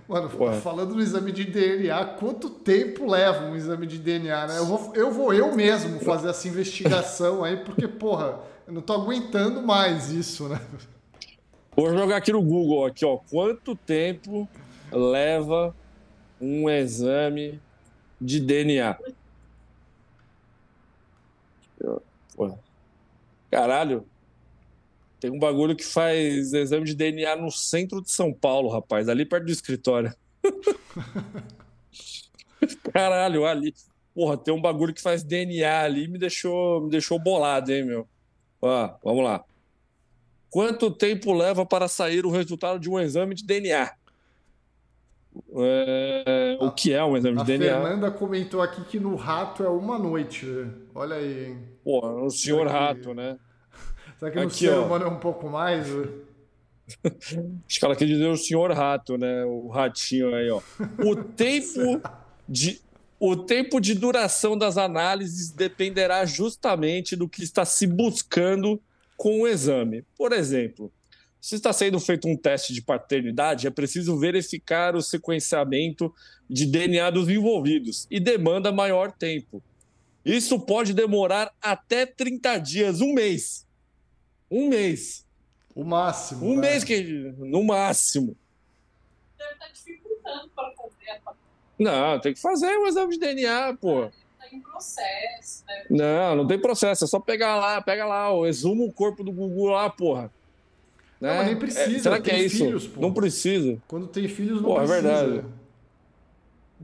Mano, Porra. falando no exame de DNA, quanto tempo leva um exame de DNA, né? Eu vou, eu vou eu mesmo fazer essa investigação aí, porque, porra, eu não tô aguentando mais isso, né? Vou jogar aqui no Google, aqui, ó. Quanto tempo leva um exame de DNA. Caralho, tem um bagulho que faz exame de DNA no centro de São Paulo, rapaz, ali perto do escritório. Caralho, ali. Porra, tem um bagulho que faz DNA ali me deixou, me deixou bolado, hein, meu? Ó, vamos lá. Quanto tempo leva para sair o resultado de um exame de DNA? É, o que é um exame de DNA. A Fernanda comentou aqui que no rato é uma noite. Olha aí, hein? Pô, o senhor rato, né? Será que no aqui, ser ó. humano é um pouco mais? Acho que ela quer dizer o senhor rato, né? O ratinho aí, ó. O tempo de. O tempo de duração das análises dependerá justamente do que está se buscando com o exame. Por exemplo, se está sendo feito um teste de paternidade, é preciso verificar o sequenciamento de DNA dos envolvidos e demanda maior tempo. Isso pode demorar até 30 dias, um mês. Um mês. O máximo. Um né? mês que. No máximo. Deve estar tá dificultando para fazer. Não, tem que fazer o exame de DNA, pô. Está em processo. Né? Não, não tem processo. É só pegar lá, pega lá, exuma o corpo do Gugu lá, porra. Né? Não, mas nem precisa. É, será que é isso? Filhos, não precisa. Quando tem filhos, não pô, precisa. É verdade.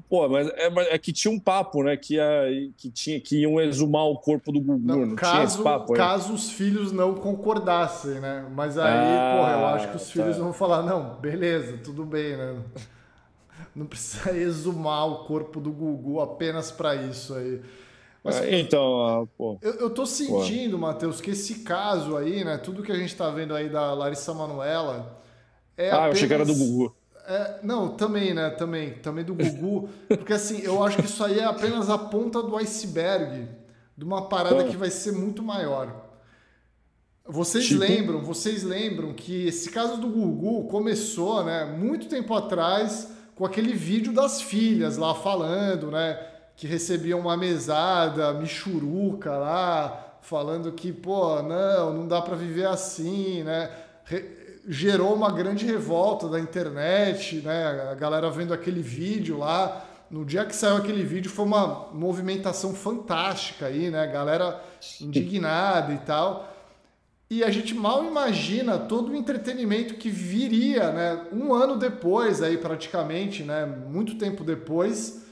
Pô, mas é, é, que tinha um papo, né? Que, ia, que, tinha, que iam exumar o corpo do Gugu. Não, não caso, tinha esse papo, Caso os filhos não concordassem, né? Mas aí, ah, porra, eu acho que os tá. filhos vão falar: não, beleza, tudo bem, né? Não precisa exumar o corpo do Gugu apenas para isso aí. Mas, então, pô. Eu, eu tô sentindo, Matheus, que esse caso aí, né? Tudo que a gente tá vendo aí da Larissa Manuela. É ah, apenas... eu achei que era do Gugu. É, não, também, né? Também, também do Gugu. porque assim, eu acho que isso aí é apenas a ponta do iceberg de uma parada que vai ser muito maior. Vocês tipo... lembram, vocês lembram que esse caso do Gugu começou, né, muito tempo atrás, com aquele vídeo das filhas lá falando, né? Que recebiam uma mesada, michuruca lá, falando que, pô, não, não dá para viver assim, né? Re gerou uma grande revolta da internet, né? A galera vendo aquele vídeo lá. No dia que saiu aquele vídeo foi uma movimentação fantástica aí, né? A galera indignada e tal. E a gente mal imagina todo o entretenimento que viria, né? Um ano depois, aí praticamente, né? Muito tempo depois,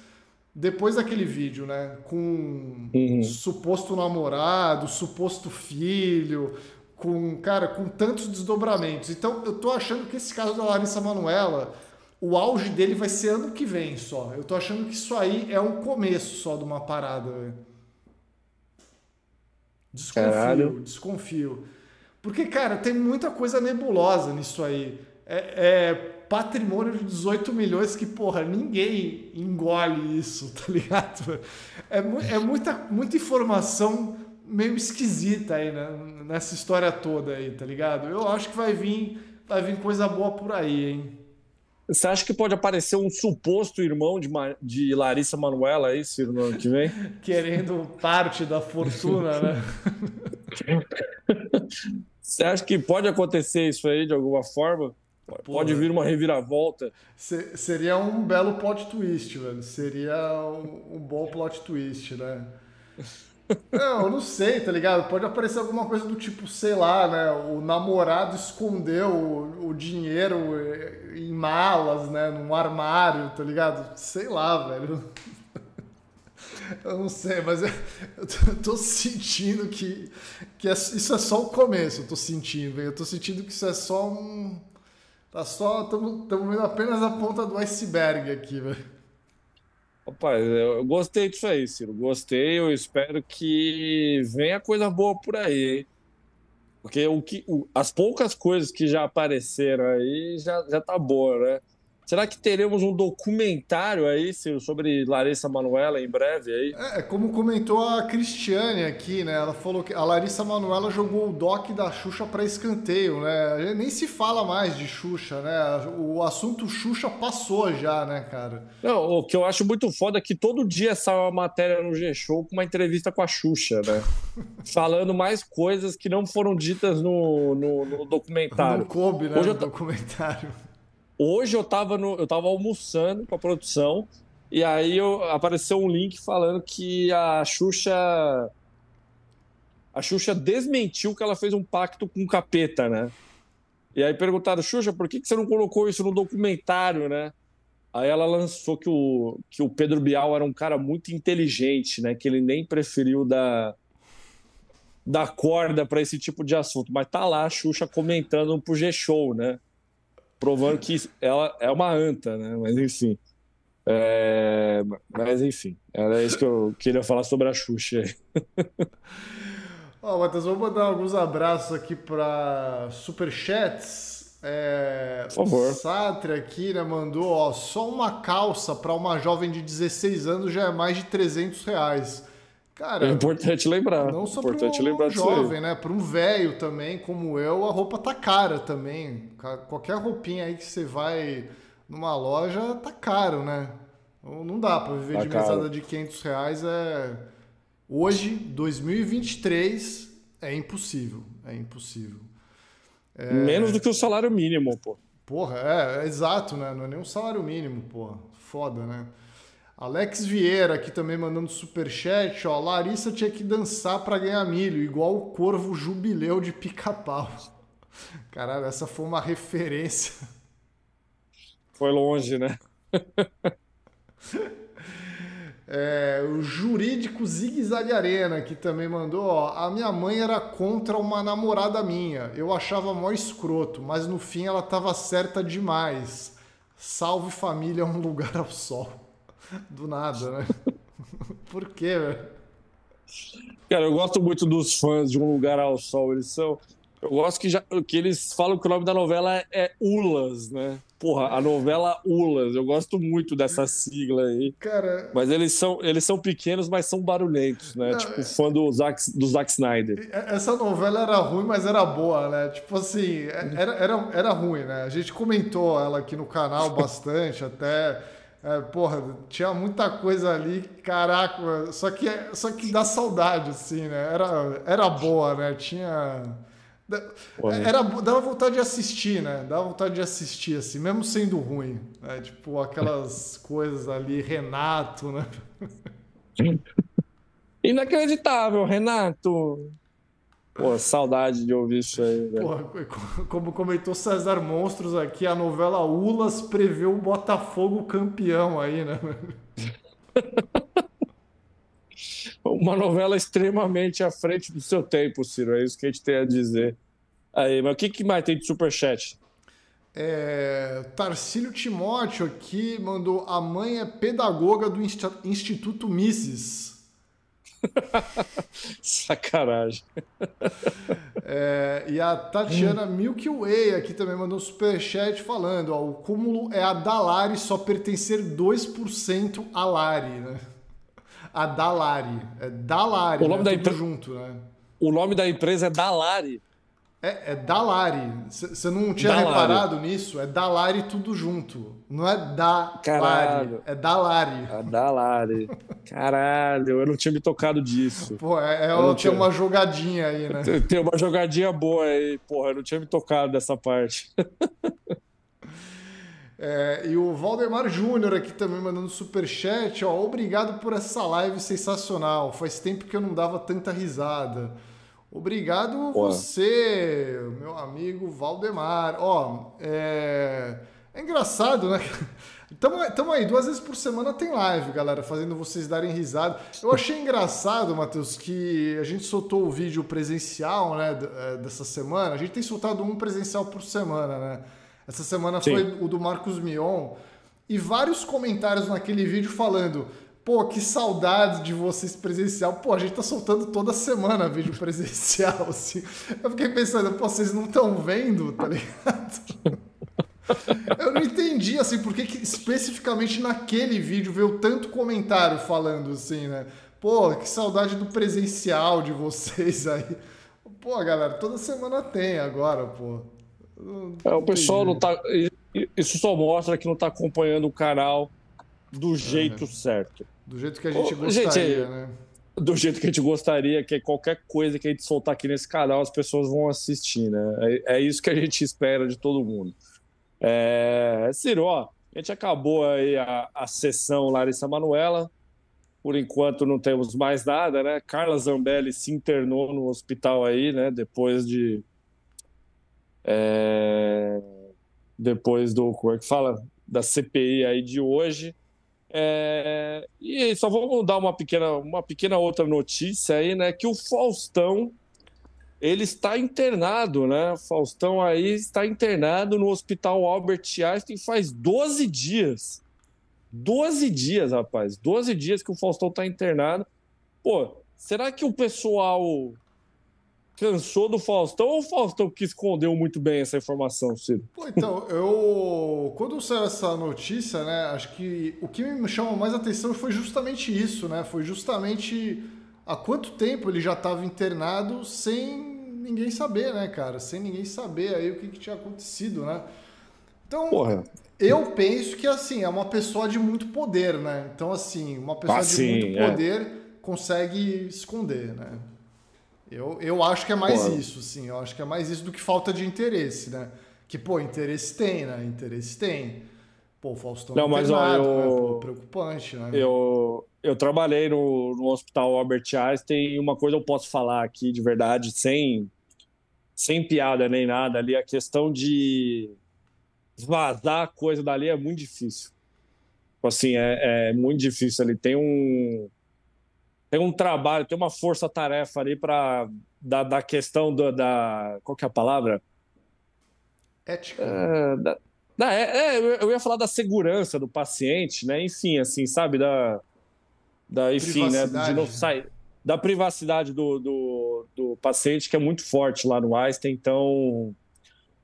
depois daquele vídeo, né? Com uhum. suposto namorado, suposto filho, com, cara, com tantos desdobramentos. Então, eu tô achando que esse caso da Larissa Manuela, o auge dele vai ser ano que vem só. Eu tô achando que isso aí é um começo só de uma parada. Desconfio, Caralho. desconfio. Porque, cara, tem muita coisa nebulosa nisso aí. É, é patrimônio de 18 milhões que, porra, ninguém engole isso, tá ligado? É, é muita, muita informação meio esquisita aí né, nessa história toda aí, tá ligado? Eu acho que vai vir, vai vir coisa boa por aí, hein? Você acha que pode aparecer um suposto irmão de, de Larissa Manuela aí, Ciro, no ano que vem? Querendo parte da fortuna, né? Você acha que pode acontecer isso aí de alguma forma? Pode vir uma reviravolta. Seria um belo plot twist, velho. Seria um, um bom plot twist, né? Não, eu não sei, tá ligado? Pode aparecer alguma coisa do tipo, sei lá, né? O namorado escondeu o, o dinheiro em malas, né? Num armário, tá ligado? Sei lá, velho. Eu não sei, mas eu, eu tô sentindo que, que é, isso é só o começo. Eu tô sentindo, eu tô sentindo que isso é só um. Tá só. Estamos vendo apenas a ponta do iceberg aqui, velho. Rapaz, eu gostei disso aí, Ciro. Gostei, eu espero que venha coisa boa por aí, hein? Porque o que, o, as poucas coisas que já apareceram aí já, já tá boa, né? Será que teremos um documentário aí sobre Larissa Manuela em breve aí? É, é, como comentou a Cristiane aqui, né? Ela falou que a Larissa Manuela jogou o doc da Xuxa para escanteio, né? Nem se fala mais de Xuxa, né? O assunto Xuxa passou já, né, cara? Não, o que eu acho muito foda é que todo dia sai uma matéria no G-Show com uma entrevista com a Xuxa, né? Falando mais coisas que não foram ditas no, no, no documentário. Não coube, né? Hoje no documentário. Hoje eu estava no, eu tava almoçando com a produção e aí eu, apareceu um link falando que a Xuxa a Xuxa desmentiu que ela fez um pacto com o capeta, né? E aí perguntaram, Xuxa, por que, que você não colocou isso no documentário, né? Aí ela lançou que o, que o Pedro Bial era um cara muito inteligente, né? Que ele nem preferiu dar, dar corda para esse tipo de assunto. Mas tá lá a Xuxa comentando pro G-Show, né? Provando que ela é uma anta, né? Mas enfim. É... Mas enfim, era isso que eu queria falar sobre a Xuxa. Ó, oh, Matheus, vou mandar alguns abraços aqui para Superchats. É... Por favor. O Satre aqui, né, mandou, ó, só uma calça para uma jovem de 16 anos já é mais de 300 reais. Cara, é importante lembrar. Não só para um lembrar jovem, né? Para um velho também, como eu, a roupa tá cara também. Qualquer roupinha aí que você vai numa loja tá caro, né? Não dá para viver tá de caro. mesada de 500 reais. É... Hoje, 2023, é impossível. É impossível. É... Menos do que o salário mínimo, pô. Porra, é, é exato, né? Não é nem um salário mínimo, porra. Foda, né? Alex Vieira aqui também mandando super chat, ó. Larissa tinha que dançar para ganhar milho, igual o Corvo Jubileu de Pica-Pau. Caralho, essa foi uma referência. Foi longe, né? É, o jurídico Zig Zag Arena que também mandou, ó, a minha mãe era contra uma namorada minha. Eu achava mó escroto, mas no fim ela tava certa demais. Salve família, um lugar ao sol. Do nada, né? Por quê, velho? Cara, eu gosto muito dos fãs de Um Lugar ao Sol. Eles são. Eu gosto que, já, que eles falam que o nome da novela é Ulas, né? Porra, a novela Ulas. Eu gosto muito dessa sigla aí. Cara. Mas eles são, eles são pequenos, mas são barulhentos, né? Não, tipo, fã do Zack, do Zack Snyder. Essa novela era ruim, mas era boa, né? Tipo assim, era, era, era ruim, né? A gente comentou ela aqui no canal bastante, até é, porra, tinha muita coisa ali, caraca, só que, só que dá saudade, assim, né? Era, era boa, né? Tinha. Era, dava vontade de assistir, né? Dava vontade de assistir, assim, mesmo sendo ruim. Né? Tipo, aquelas coisas ali, Renato, né? Inacreditável, Renato! Pô, saudade de ouvir isso aí, velho. como comentou César Monstros aqui, a novela Ulas prevê o Botafogo campeão aí, né? Uma novela extremamente à frente do seu tempo, Ciro. É isso que a gente tem a dizer. Aí, mas o que, que mais tem de superchat? É, Tarcílio Timóteo aqui mandou: a mãe é pedagoga do Instituto Mises. Sacanagem. É, e a Tatiana Milky Way aqui também mandou um superchat falando: ó, o cúmulo é a Dalari só pertencer 2% a Lari, né? A Dalari. É Dalari. O nome né? da empresa junto, né? O nome da empresa é Dalari. É, é Dalari. Você não tinha Dalari. reparado nisso? É Dalari tudo junto. Não é da Caralho. É Dalari. É Dalari. Caralho, eu não tinha me tocado disso. Pô, é, é tem tinha... uma jogadinha aí, né? Tem uma jogadinha boa aí. Porra, eu não tinha me tocado dessa parte. É, e o Valdemar Júnior aqui também mandando super chat, ó, obrigado por essa live sensacional. Faz tempo que eu não dava tanta risada. Obrigado Pô. você, meu amigo Valdemar. Ó, é, é engraçado, né? Tamo, tamo aí, duas vezes por semana tem live, galera, fazendo vocês darem risada. Eu achei engraçado, Matheus, que a gente soltou o vídeo presencial, né, é, dessa semana. A gente tem soltado um presencial por semana, né? Essa semana Sim. foi o do Marcos Mion. E vários comentários naquele vídeo falando: pô, que saudade de vocês presencial. Pô, a gente tá soltando toda semana vídeo presencial, assim. Eu fiquei pensando, pô, vocês não estão vendo, tá ligado? Eu não entendi, assim, por que especificamente naquele vídeo veio tanto comentário falando assim, né? Pô, que saudade do presencial de vocês aí. Pô, galera, toda semana tem agora, pô. É, o pessoal não tá. Isso só mostra que não tá acompanhando o canal do jeito é. certo. Do jeito que a gente gostaria, gente, né? Do jeito que a gente gostaria, que qualquer coisa que a gente soltar aqui nesse canal, as pessoas vão assistir, né? É, é isso que a gente espera de todo mundo. É, Ciro, ó, a gente acabou aí a, a sessão Larissa Manuela. Por enquanto não temos mais nada, né? Carla Zambelli se internou no hospital aí, né? Depois de. É, depois do. Como é que fala? Da CPI aí de hoje. É, e só vamos dar uma pequena, uma pequena outra notícia aí, né? Que o Faustão ele está internado, né? Faustão aí está internado no Hospital Albert Einstein faz 12 dias. 12 dias, rapaz. 12 dias que o Faustão está internado. Pô, será que o pessoal cansou do Faustão ou o Faustão que escondeu muito bem essa informação, Ciro? Pô, então, eu. Quando saiu essa notícia, né? Acho que o que me chamou mais atenção foi justamente isso, né? Foi justamente há quanto tempo ele já estava internado sem ninguém saber, né, cara? Sem ninguém saber aí o que, que tinha acontecido, né? Então, Porra. eu penso que, assim, é uma pessoa de muito poder, né? Então, assim, uma pessoa ah, de sim, muito é. poder consegue esconder, né? Eu, eu acho que é mais Porra. isso, sim. Eu acho que é mais isso do que falta de interesse, né? Que, pô, interesse tem, né? Interesse tem. Pô, o Faustão Não, mas, ó, eu... né? Pô, preocupante, né? Eu, eu trabalhei no, no Hospital Albert Einstein e uma coisa eu posso falar aqui de verdade, sem sem piada nem nada ali, a questão de vazar coisa dali é muito difícil. Tipo assim, é, é muito difícil ali. Tem um tem um trabalho, tem uma força-tarefa ali para da, da questão do, da qual que é a palavra? Ética. É, da, da, é, é, eu ia falar da segurança do paciente, né? Enfim, assim, sabe da da enfim, né? De não sair da privacidade do, do, do, paciente, que é muito forte lá no Einstein, então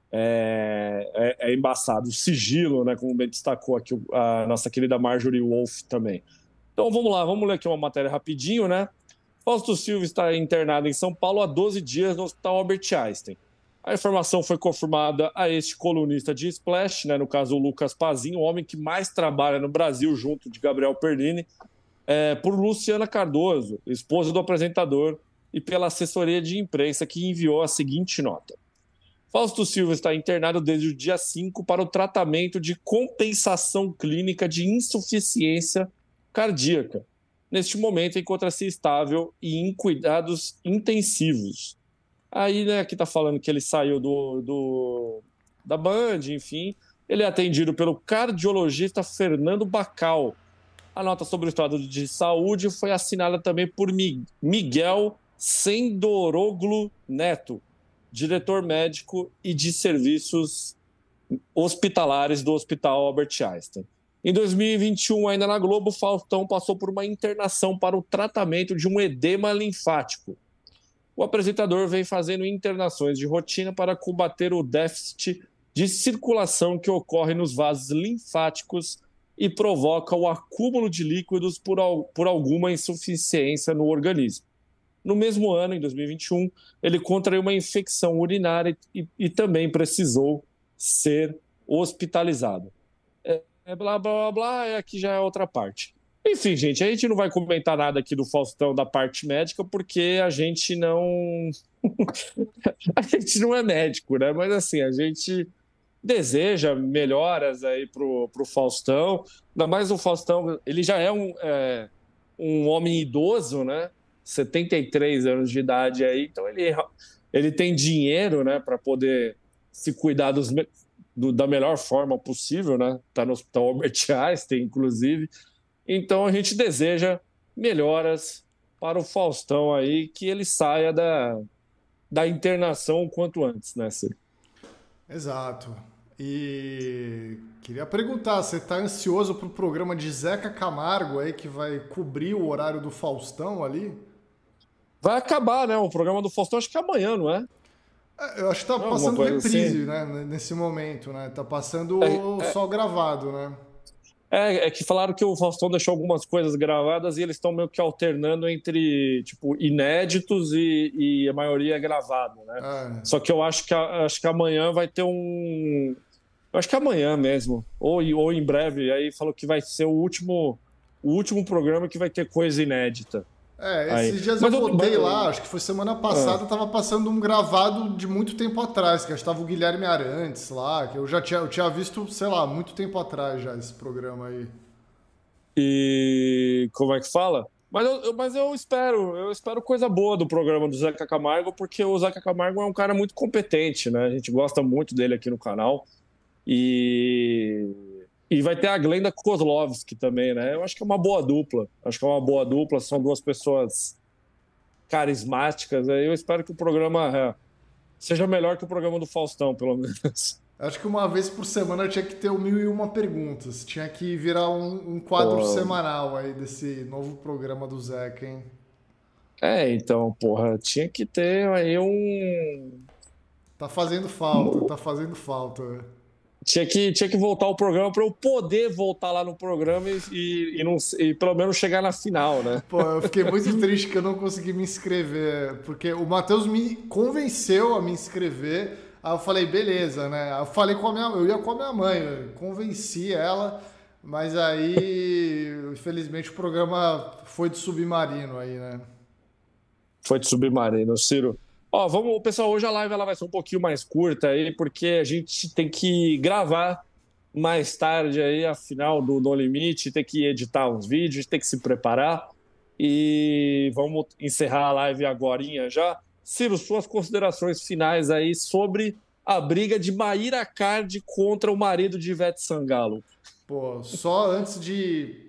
é, é, é, embaçado. O sigilo, né, como bem destacou aqui a nossa querida Marjorie Wolf também. Então vamos lá, vamos ler aqui uma matéria rapidinho, né? Fausto Silva está internado em São Paulo há 12 dias no Hospital Albert Einstein. A informação foi confirmada a este colunista de Splash, né, no caso o Lucas Pazinho, o homem que mais trabalha no Brasil junto de Gabriel Perlini, é, por Luciana Cardoso, esposa do apresentador, e pela assessoria de imprensa, que enviou a seguinte nota. Fausto Silva está internado desde o dia 5 para o tratamento de compensação clínica de insuficiência cardíaca. Neste momento, encontra-se estável e em cuidados intensivos. Aí, né, aqui está falando que ele saiu do, do, da Band, enfim. Ele é atendido pelo cardiologista Fernando Bacal, a nota sobre o estado de saúde foi assinada também por Miguel Sendoroglu Neto, diretor médico e de serviços hospitalares do Hospital Albert Einstein. Em 2021, ainda na Globo, Faustão passou por uma internação para o tratamento de um edema linfático. O apresentador vem fazendo internações de rotina para combater o déficit de circulação que ocorre nos vasos linfáticos e provoca o acúmulo de líquidos por, por alguma insuficiência no organismo. No mesmo ano, em 2021, ele contraiu uma infecção urinária e, e também precisou ser hospitalizado. É, é blá, blá, blá, blá, aqui já é outra parte. Enfim, gente, a gente não vai comentar nada aqui do Faustão da parte médica, porque a gente não. a gente não é médico, né? Mas assim, a gente deseja melhoras aí pro, pro Faustão. Ainda mais o Faustão, ele já é um, é, um homem idoso, né? 73 anos de idade aí, então ele, ele tem dinheiro, né, para poder se cuidar dos, do, da melhor forma possível, né? Tá no Hospital Albert Einstein, inclusive. Então a gente deseja melhoras para o Faustão aí, que ele saia da, da internação o quanto antes, né, Ciro? Exato. E queria perguntar, você está ansioso para o programa de Zeca Camargo aí, que vai cobrir o horário do Faustão ali? Vai acabar, né? O programa do Faustão acho que é amanhã, não é? É eu acho que está passando reprise, assim. né? Nesse momento, né? Tá passando é, é... só gravado, né? É, é que falaram que o Faustão deixou algumas coisas gravadas e eles estão meio que alternando entre, tipo, inéditos e, e a maioria é gravado, né? É. Só que eu acho que, acho que amanhã vai ter um... Eu acho que amanhã mesmo, ou, ou em breve, aí falou que vai ser o último, o último programa que vai ter coisa inédita. É, esses Aí. dias mas eu botei eu... lá, acho que foi semana passada, ah. tava passando um gravado de muito tempo atrás, que estava o Guilherme Arantes lá, que eu já tinha, eu tinha visto, sei lá, muito tempo atrás já esse programa aí. E como é que fala? Mas eu, mas eu espero, eu espero coisa boa do programa do Zeca Camargo, porque o Zeca Camargo é um cara muito competente, né? A gente gosta muito dele aqui no canal. E e vai ter a Glenda Kozlovski também, né? Eu acho que é uma boa dupla. Acho que é uma boa dupla. São duas pessoas carismáticas. Eu espero que o programa é, seja melhor que o programa do Faustão, pelo menos. Acho que uma vez por semana tinha que ter o mil e uma perguntas. Tinha que virar um, um quadro Pô. semanal aí desse novo programa do Zeca, hein? É, então, porra, tinha que ter aí um. Tá fazendo falta, tá fazendo falta. Tinha que, tinha que voltar o programa para eu poder voltar lá no programa e, e, e, não, e pelo menos chegar na final, né? Pô, eu fiquei muito triste que eu não consegui me inscrever, porque o Matheus me convenceu a me inscrever. Aí eu falei, beleza, né? Eu falei com a minha, eu ia com a minha mãe, convenci ela, mas aí, infelizmente, o programa foi de submarino aí, né? Foi de submarino, Ciro. Ó, vamos, pessoal, hoje a live ela vai ser um pouquinho mais curta aí, porque a gente tem que gravar mais tarde aí a final do No Limite, tem que editar uns vídeos, tem que se preparar. E vamos encerrar a live agora já. Ciro, suas considerações finais aí sobre a briga de Maíra Cardi contra o marido de Ivete Sangalo. Pô, só antes de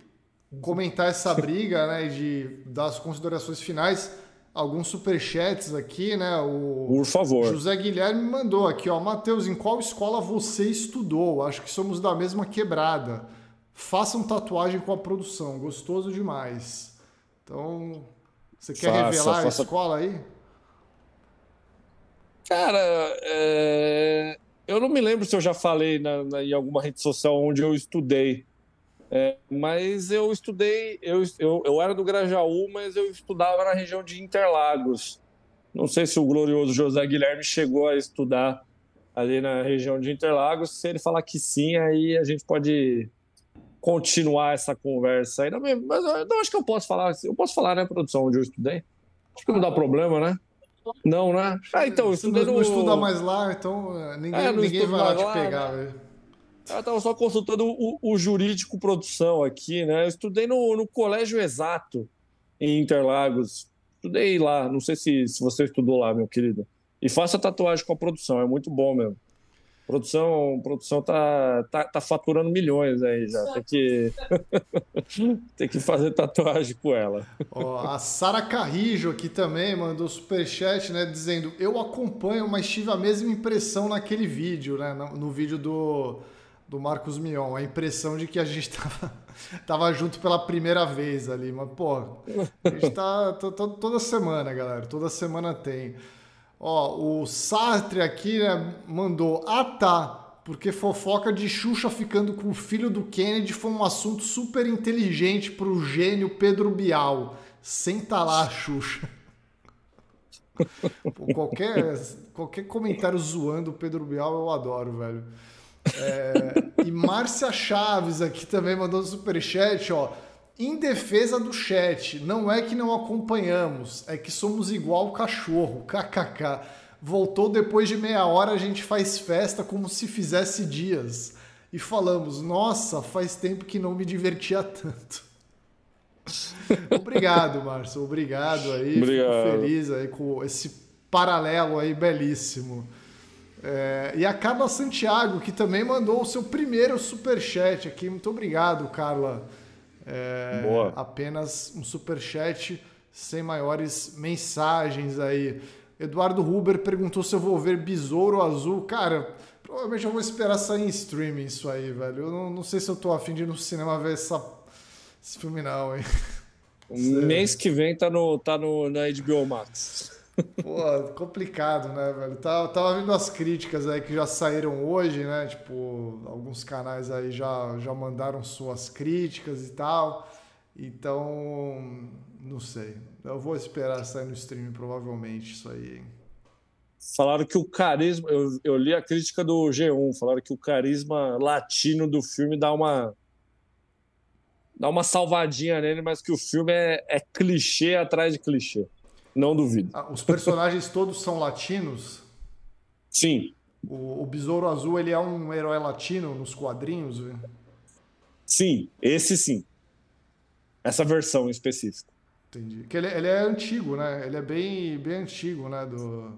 comentar essa briga, né, de dar as considerações finais, alguns superchats aqui, né? O Por favor. José Guilherme mandou aqui, ó. Matheus, em qual escola você estudou? Acho que somos da mesma quebrada. Façam tatuagem com a produção, gostoso demais. Então, você quer faça, revelar faça... a escola aí? Cara, é... eu não me lembro se eu já falei na, na, em alguma rede social onde eu estudei. É, mas eu estudei, eu, eu, eu era do Grajaú, mas eu estudava na região de Interlagos. Não sei se o glorioso José Guilherme chegou a estudar ali na região de Interlagos. Se ele falar que sim, aí a gente pode continuar essa conversa aí. Mas eu não acho que eu posso falar. Eu posso falar, né, produção, onde eu estudei? Acho que não dá problema, né? Não, né? Ah, então, eu estudei não, no... não estuda mais lá, então eh, ninguém, é, ninguém vai lá te pegar, né? velho. Eu estava só consultando o, o, jurídico produção aqui, né? Eu estudei no, no Colégio Exato, em Interlagos. Estudei lá, não sei se, se você estudou lá, meu querido. E faça tatuagem com a produção, é muito bom mesmo. Produção, produção tá, tá, tá faturando milhões aí já. Tem que, tem que fazer tatuagem com ela. Ó, a Sara Carrijo aqui também mandou superchat, né? Dizendo: Eu acompanho, mas tive a mesma impressão naquele vídeo, né? No, no vídeo do do Marcos Mion, a impressão de que a gente tava, tava junto pela primeira vez ali. Mas, pô, a gente tá toda semana, galera. Toda semana tem. Ó, o Sartre aqui né, mandou. Ah, tá. Porque fofoca de Xuxa ficando com o filho do Kennedy foi um assunto super inteligente pro gênio Pedro Bial. Senta lá, Xuxa. Pô, qualquer, qualquer comentário zoando o Pedro Bial eu adoro, velho. É, e Márcia Chaves aqui também mandou um superchat, ó. Em defesa do chat, não é que não acompanhamos, é que somos igual cachorro, kkk. Voltou depois de meia hora, a gente faz festa como se fizesse dias. E falamos, nossa, faz tempo que não me divertia tanto. obrigado, Márcio. Obrigado aí. Obrigado. Fico feliz aí com esse paralelo aí belíssimo. É, e a Carla Santiago, que também mandou o seu primeiro superchat aqui. Muito obrigado, Carla. É, Boa. Apenas um superchat sem maiores mensagens aí. Eduardo Huber perguntou se eu vou ver Besouro Azul. Cara, provavelmente eu vou esperar sair em streaming isso aí, velho. Eu não, não sei se eu tô afim de ir no cinema ver essa, esse filme não, hein. Mês que vem tá, no, tá no, na HBO Max. Pô, complicado, né, velho? Tava, tava vendo as críticas aí que já saíram hoje, né? Tipo, alguns canais aí já, já mandaram suas críticas e tal. Então, não sei. Eu vou esperar sair no streaming, provavelmente, isso aí, hein? Falaram que o carisma. Eu, eu li a crítica do G1, falaram que o carisma latino do filme dá uma. dá uma salvadinha nele, mas que o filme é, é clichê atrás de clichê. Não duvido. Ah, os personagens todos são latinos? Sim, O, o Besouro Azul, ele é um herói latino nos quadrinhos? velho? sim, esse sim. Essa versão em específico. Entendi. Que ele, ele é antigo, né? Ele é bem, bem antigo, né? Do...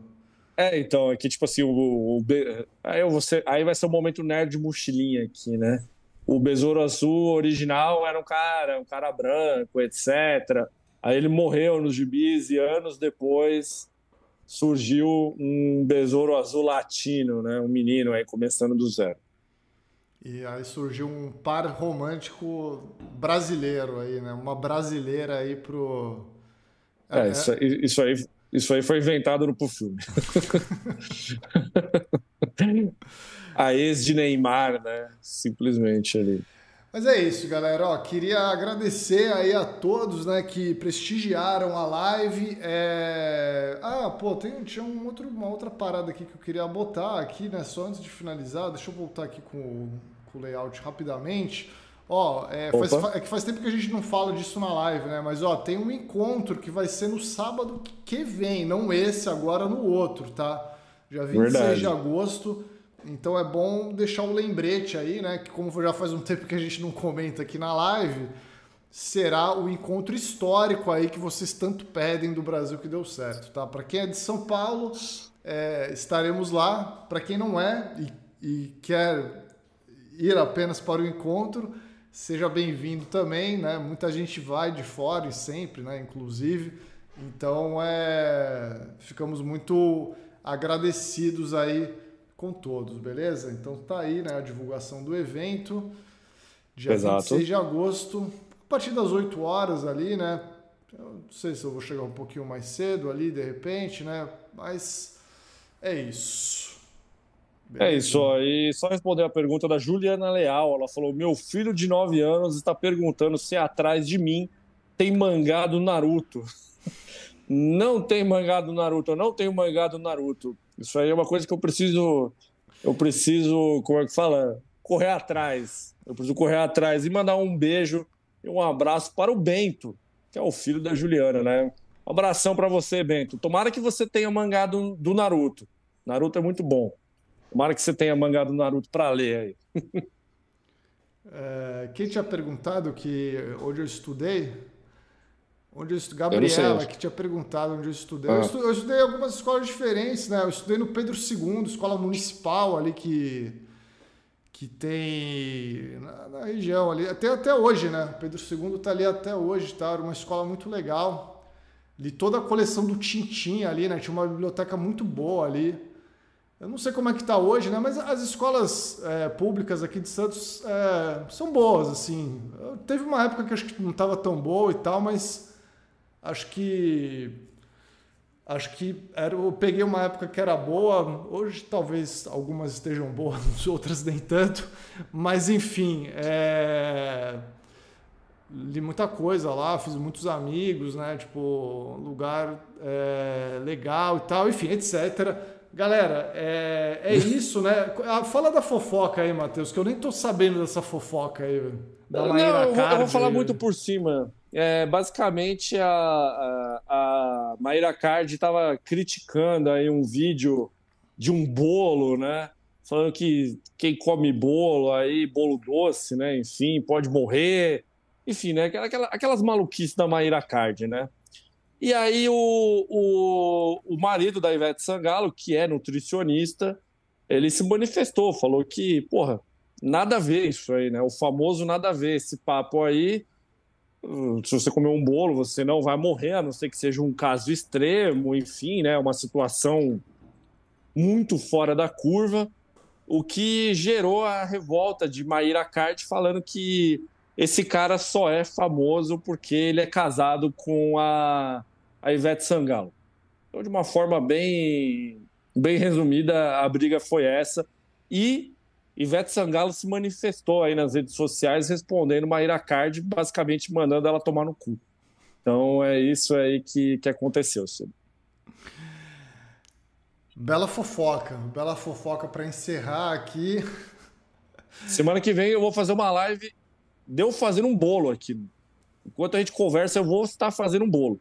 É, então, é que tipo assim, o, o Be- aí, ser- aí vai ser o momento nerd mochilinha aqui, né? O Besouro Azul original era um cara, um cara branco, etc. Aí ele morreu nos gibis e anos depois surgiu um Besouro Azul latino, né? Um menino aí começando do zero. E aí surgiu um par romântico brasileiro aí, né? Uma brasileira aí pro. É, isso, aí- isso aí, isso aí foi inventado no pro filme. A ex de Neymar, né? Simplesmente ali. Mas é isso, galera. Ó, queria agradecer aí a todos, né, que prestigiaram a live. É... Ah, pô, tem, tinha um outro, uma outra parada aqui que eu queria botar aqui, né? Só antes de finalizar, deixa eu voltar aqui com o, com o layout rapidamente. Ó, é, faz, é que faz tempo que a gente não fala disso na live, né? Mas ó, tem um encontro que vai ser no sábado que vem, não esse, agora no outro, tá? Dia 26 Verdade. de agosto. Então é bom deixar o lembrete aí, né? Que como já faz um tempo que a gente não comenta aqui na live, será o encontro histórico aí que vocês tanto pedem do Brasil que deu certo, tá? Para quem é de São Paulo, é, estaremos lá. Para quem não é e, e quer ir apenas para o encontro, seja bem-vindo também, né? Muita gente vai de fora e sempre, né? Inclusive. Então é, ficamos muito agradecidos aí com todos, beleza? Então tá aí, né? A divulgação do evento, dia Exato. 26 de agosto, a partir das 8 horas ali, né? Eu não sei se eu vou chegar um pouquinho mais cedo ali, de repente, né? Mas é isso. É isso aí. Só responder a pergunta da Juliana Leal. Ela falou: Meu filho de 9 anos está perguntando se atrás de mim tem mangá do Naruto. Não tem mangá do Naruto, eu não tenho mangá do Naruto. Isso aí é uma coisa que eu preciso. Eu preciso, como é que fala? Correr atrás. Eu preciso correr atrás e mandar um beijo e um abraço para o Bento, que é o filho da Juliana, né? Um abração para você, Bento. Tomara que você tenha mangá do, Naruto. Naruto é muito bom. Tomara que você tenha mangá do Naruto para ler aí. É, quem tinha perguntado que onde eu estudei? Onde eu estudei? Eu. Gabriela, que tinha perguntado onde eu estudei. Eu, Ah. estu- eu estudei em algumas escolas diferentes, né? Eu estudei no Pedro II, escola municipal ali que, que tem na, na região ali, até, até hoje, né? Pedro II tá ali até hoje, tá? Era uma escola muito legal. Li toda a coleção do Tintim ali, né? Tinha uma biblioteca muito boa ali. Eu não sei como é que está hoje, né? Mas as escolas é, públicas aqui de Santos é, são boas, assim. Eu- teve uma época que eu acho que não estava tão boa e tal, mas acho que acho que era, eu peguei uma época que era boa. Hoje talvez algumas estejam boas, outras nem tanto. Mas enfim, é, li muita coisa lá, fiz muitos amigos, né? Tipo, lugar é, legal e tal, enfim, etc. Galera, é, é isso, né? Ah, Fala da fofoca aí, Matheus, que eu nem tô sabendo dessa fofoca aí. Da Não, eu vou, eu vou falar muito por cima. É, basicamente a, a, a Maíra Card estava criticando aí um vídeo de um bolo, né? Falando que quem come bolo aí, bolo doce, né? Enfim, pode morrer. Enfim, né? Aquela, aquelas maluquices da Maíra Card, né? E aí o, o, o marido da Ivete Sangalo, que é nutricionista, ele se manifestou, falou que, porra, nada a ver isso aí, né? O famoso nada a ver, esse papo aí. Se você comer um bolo, você não vai morrer, a não ser que seja um caso extremo, enfim, né? Uma situação muito fora da curva, o que gerou a revolta de Maíra Card falando que esse cara só é famoso porque ele é casado com a, a Ivete Sangalo. Então, de uma forma bem, bem resumida, a briga foi essa. E Ivete Sangalo se manifestou aí nas redes sociais respondendo Maíra Card, basicamente mandando ela tomar no cu. Então é isso aí que, que aconteceu, Silvio. Bela fofoca, bela fofoca para encerrar aqui. Semana que vem eu vou fazer uma live deu fazendo um bolo aqui. Enquanto a gente conversa, eu vou estar fazendo um bolo.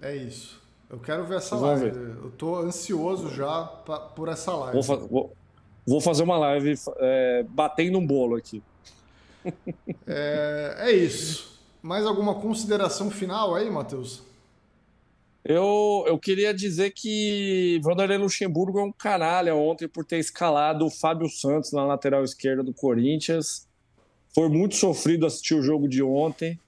É isso. Eu quero ver essa live. Ver. Eu tô ansioso já pra, por essa live. Vou, vou, vou fazer uma live é, batendo um bolo aqui. É, é isso. Mais alguma consideração final aí, Matheus? Eu, eu queria dizer que Vanderlei Luxemburgo é um canalha ontem por ter escalado o Fábio Santos na lateral esquerda do Corinthians. Foi muito sofrido assistir o jogo de ontem.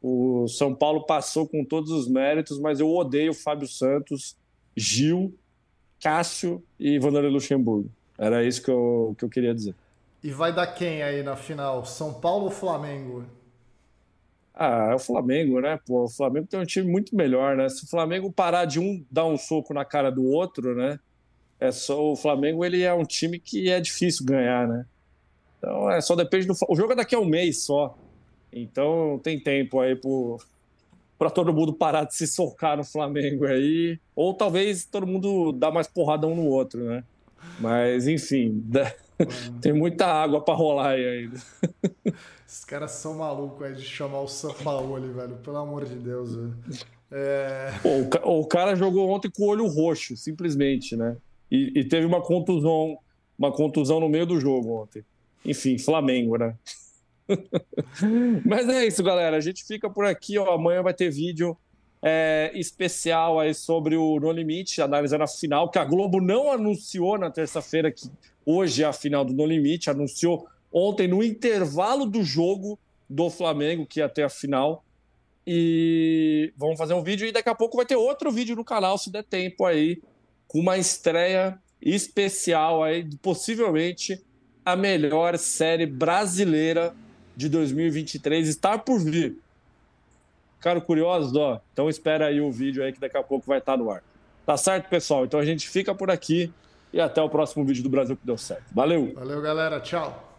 O São Paulo passou com todos os méritos, mas eu odeio Fábio Santos, Gil, Cássio e Vanderlei Luxemburgo. Era isso que eu, que eu queria dizer. E vai dar quem aí na final? São Paulo ou Flamengo? Ah, é o Flamengo, né? Pô, o Flamengo tem um time muito melhor, né? Se o Flamengo parar de um dar um soco na cara do outro, né? É só o Flamengo, ele é um time que é difícil ganhar, né? Então, é só depende do. O jogo é daqui a um mês só. Então, tem tempo aí para todo mundo parar de se socar no Flamengo aí. Ou talvez todo mundo dá mais porrada um no outro, né? Mas, enfim, tem muita água para rolar aí ainda. Esses caras são malucos aí de chamar o Sampaoli, velho. Pelo amor de Deus, velho. É... Pô, o, o, cara jogou ontem com o olho roxo, simplesmente, né? E, e teve uma contusão, uma contusão no meio do jogo ontem enfim, Flamengo, né? Mas é isso, galera. A gente fica por aqui. Ó. Amanhã vai ter vídeo é, especial aí sobre o No Limite, analisando a final, que a Globo não anunciou na terça-feira, que hoje é a final do No Limite, anunciou ontem no intervalo do jogo do Flamengo, que ia ter a final. E vamos fazer um vídeo e daqui a pouco vai ter outro vídeo no canal, se der tempo aí, com uma estreia especial aí, possivelmente a melhor série brasileira de 2023 está por vir. Ficaram curiosos? Ó, então espera aí o vídeo aí que daqui a pouco vai estar no ar. Tá certo, pessoal? Então a gente fica por aqui e até o próximo vídeo do Brasil que deu certo. Valeu! Valeu, galera. Tchau!